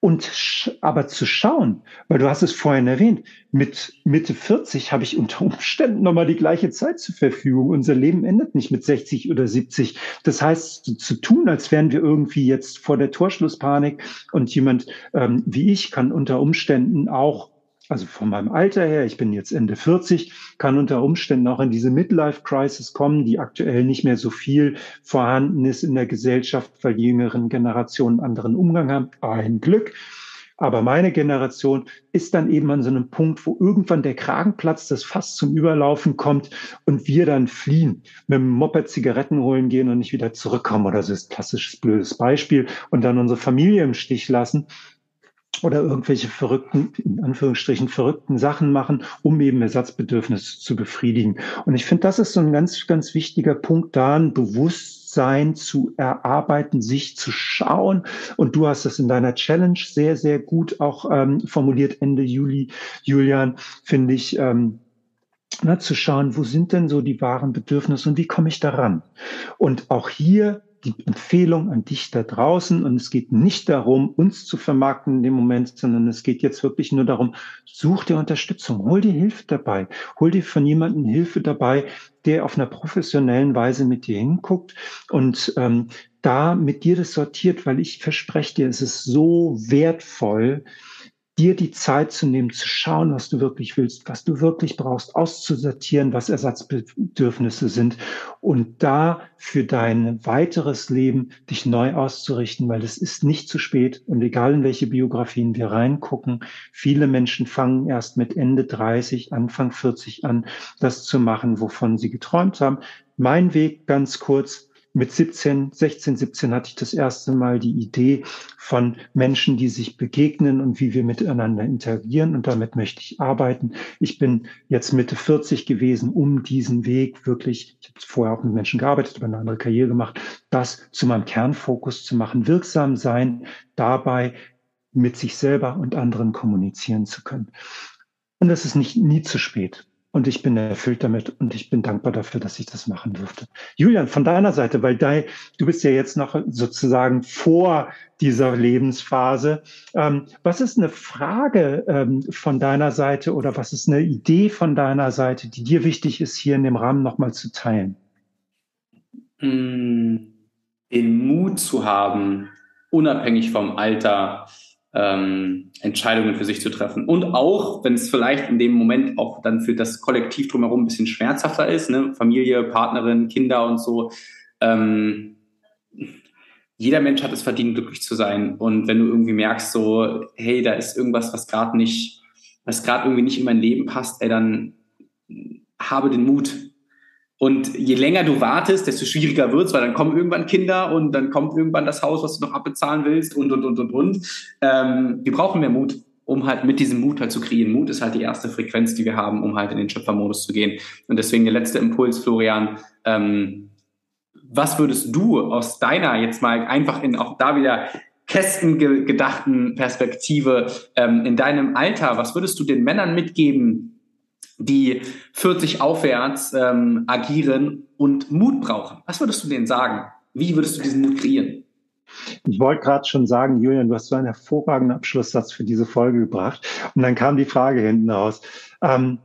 [SPEAKER 2] Und aber zu schauen, weil du hast es vorhin erwähnt, mit Mitte 40 habe ich unter Umständen nochmal die gleiche Zeit zur Verfügung. Unser Leben endet nicht mit 60 oder 70. Das heißt, zu, zu tun, als wären wir irgendwie jetzt vor der Torschlusspanik und jemand ähm, wie ich kann unter Umständen auch also von meinem Alter her, ich bin jetzt Ende 40, kann unter Umständen auch in diese Midlife-Crisis kommen, die aktuell nicht mehr so viel vorhanden ist in der Gesellschaft, weil die jüngeren Generationen anderen Umgang haben. Ein Glück. Aber meine Generation ist dann eben an so einem Punkt, wo irgendwann der Kragen platzt, das Fass zum Überlaufen kommt und wir dann fliehen, mit dem Moped Zigaretten holen gehen und nicht wieder zurückkommen oder so ist klassisches blödes Beispiel und dann unsere Familie im Stich lassen oder irgendwelche verrückten, in Anführungsstrichen verrückten Sachen machen, um eben Ersatzbedürfnisse zu befriedigen. Und ich finde, das ist so ein ganz, ganz wichtiger Punkt, da ein Bewusstsein zu erarbeiten, sich zu schauen. Und du hast das in deiner Challenge sehr, sehr gut auch ähm, formuliert, Ende Juli, Julian, finde ich. Ähm, na, zu schauen, wo sind denn so die wahren Bedürfnisse und wie komme ich daran? Und auch hier die Empfehlung an dich da draußen. Und es geht nicht darum, uns zu vermarkten in dem Moment, sondern es geht jetzt wirklich nur darum, such dir Unterstützung, hol dir Hilfe dabei, hol dir von jemandem Hilfe dabei, der auf einer professionellen Weise mit dir hinguckt und ähm, da mit dir das sortiert, weil ich verspreche dir, es ist so wertvoll, dir die Zeit zu nehmen, zu schauen, was du wirklich willst, was du wirklich brauchst, auszusortieren, was Ersatzbedürfnisse sind und da für dein weiteres Leben dich neu auszurichten, weil es ist nicht zu spät und egal in welche Biografien wir reingucken, viele Menschen fangen erst mit Ende 30, Anfang 40 an, das zu machen, wovon sie geträumt haben. Mein Weg ganz kurz, mit 17, 16, 17 hatte ich das erste Mal die Idee von Menschen, die sich begegnen und wie wir miteinander interagieren. Und damit möchte ich arbeiten. Ich bin jetzt Mitte 40 gewesen, um diesen Weg wirklich, ich habe vorher auch mit Menschen gearbeitet, aber eine andere Karriere gemacht, das zu meinem Kernfokus zu machen, wirksam sein, dabei mit sich selber und anderen kommunizieren zu können. Und das ist nicht nie zu spät. Und ich bin erfüllt damit und ich bin dankbar dafür, dass ich das machen durfte. Julian, von deiner Seite, weil dein, du bist ja jetzt noch sozusagen vor dieser Lebensphase. Ähm, was ist eine Frage ähm, von deiner Seite oder was ist eine Idee von deiner Seite, die dir wichtig ist, hier in dem Rahmen nochmal zu teilen?
[SPEAKER 1] Hm, den Mut zu haben, unabhängig vom Alter, ähm, Entscheidungen für sich zu treffen. Und auch, wenn es vielleicht in dem Moment auch dann für das Kollektiv drumherum ein bisschen schmerzhafter ist, ne? Familie, Partnerin, Kinder und so, ähm, jeder Mensch hat es verdient, glücklich zu sein. Und wenn du irgendwie merkst, so, hey, da ist irgendwas, was gerade nicht, was gerade irgendwie nicht in mein Leben passt, ey, dann habe den Mut. Und je länger du wartest, desto schwieriger wird's, weil dann kommen irgendwann Kinder und dann kommt irgendwann das Haus, was du noch abbezahlen willst und, und, und, und, und. Ähm, wir brauchen mehr Mut, um halt mit diesem Mut halt zu kreieren. Mut ist halt die erste Frequenz, die wir haben, um halt in den Schöpfermodus zu gehen. Und deswegen der letzte Impuls, Florian, ähm, was würdest du aus deiner jetzt mal einfach in auch da wieder kästengedachten Perspektive ähm, in deinem Alter, was würdest du den Männern mitgeben, die 40 aufwärts ähm, agieren und Mut brauchen? Was würdest du denen sagen? Wie würdest du diesen Mut kreieren?
[SPEAKER 2] Ich wollte gerade schon sagen, Julian, du hast so einen hervorragenden Abschlusssatz für diese Folge gebracht. Und dann kam die Frage hinten raus. Ähm,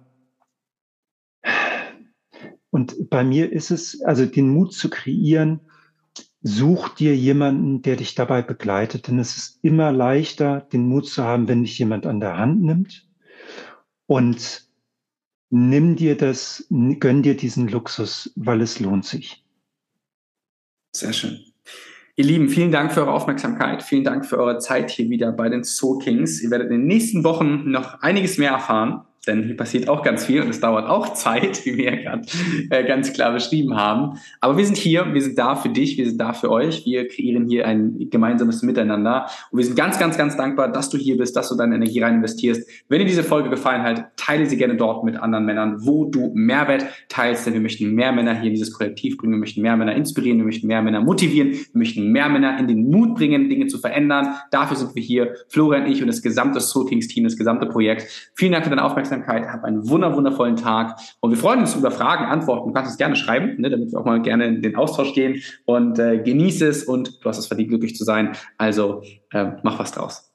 [SPEAKER 2] und bei mir ist es, also den Mut zu kreieren, such dir jemanden, der dich dabei begleitet. Denn es ist immer leichter, den Mut zu haben, wenn dich jemand an der Hand nimmt. Und nimm dir das, gönn dir diesen Luxus, weil es lohnt sich.
[SPEAKER 1] Sehr schön. Ihr Lieben, vielen Dank für eure Aufmerksamkeit. Vielen Dank für eure Zeit hier wieder bei den Soul Kings. Ihr werdet in den nächsten Wochen noch einiges mehr erfahren denn hier passiert auch ganz viel und es dauert auch [LAUGHS] Zeit, wie wir ja gerade äh, ganz klar beschrieben haben. Aber wir sind hier, wir sind da für dich, wir sind da für euch. Wir kreieren hier ein gemeinsames Miteinander und wir sind ganz, ganz, ganz dankbar, dass du hier bist, dass du deine Energie rein investierst. Wenn dir diese Folge gefallen hat, teile sie gerne dort mit anderen Männern, wo du Mehrwert teilst, denn wir möchten mehr Männer hier in dieses Kollektiv bringen, wir möchten mehr Männer inspirieren, wir möchten mehr Männer motivieren, wir möchten mehr Männer in den Mut bringen, Dinge zu verändern. Dafür sind wir hier, Florian, ich und das gesamte Soul Kings Team, das gesamte Projekt. Vielen Dank für deine Aufmerksamkeit. Aufmerksamkeit. Hab einen wunder, wundervollen Tag. Und wir freuen uns über Fragen, Antworten. Du kannst uns gerne schreiben, ne, damit wir auch mal gerne in den Austausch gehen. Und äh, genieße es und du hast es verdient, glücklich zu sein. Also äh, mach was draus.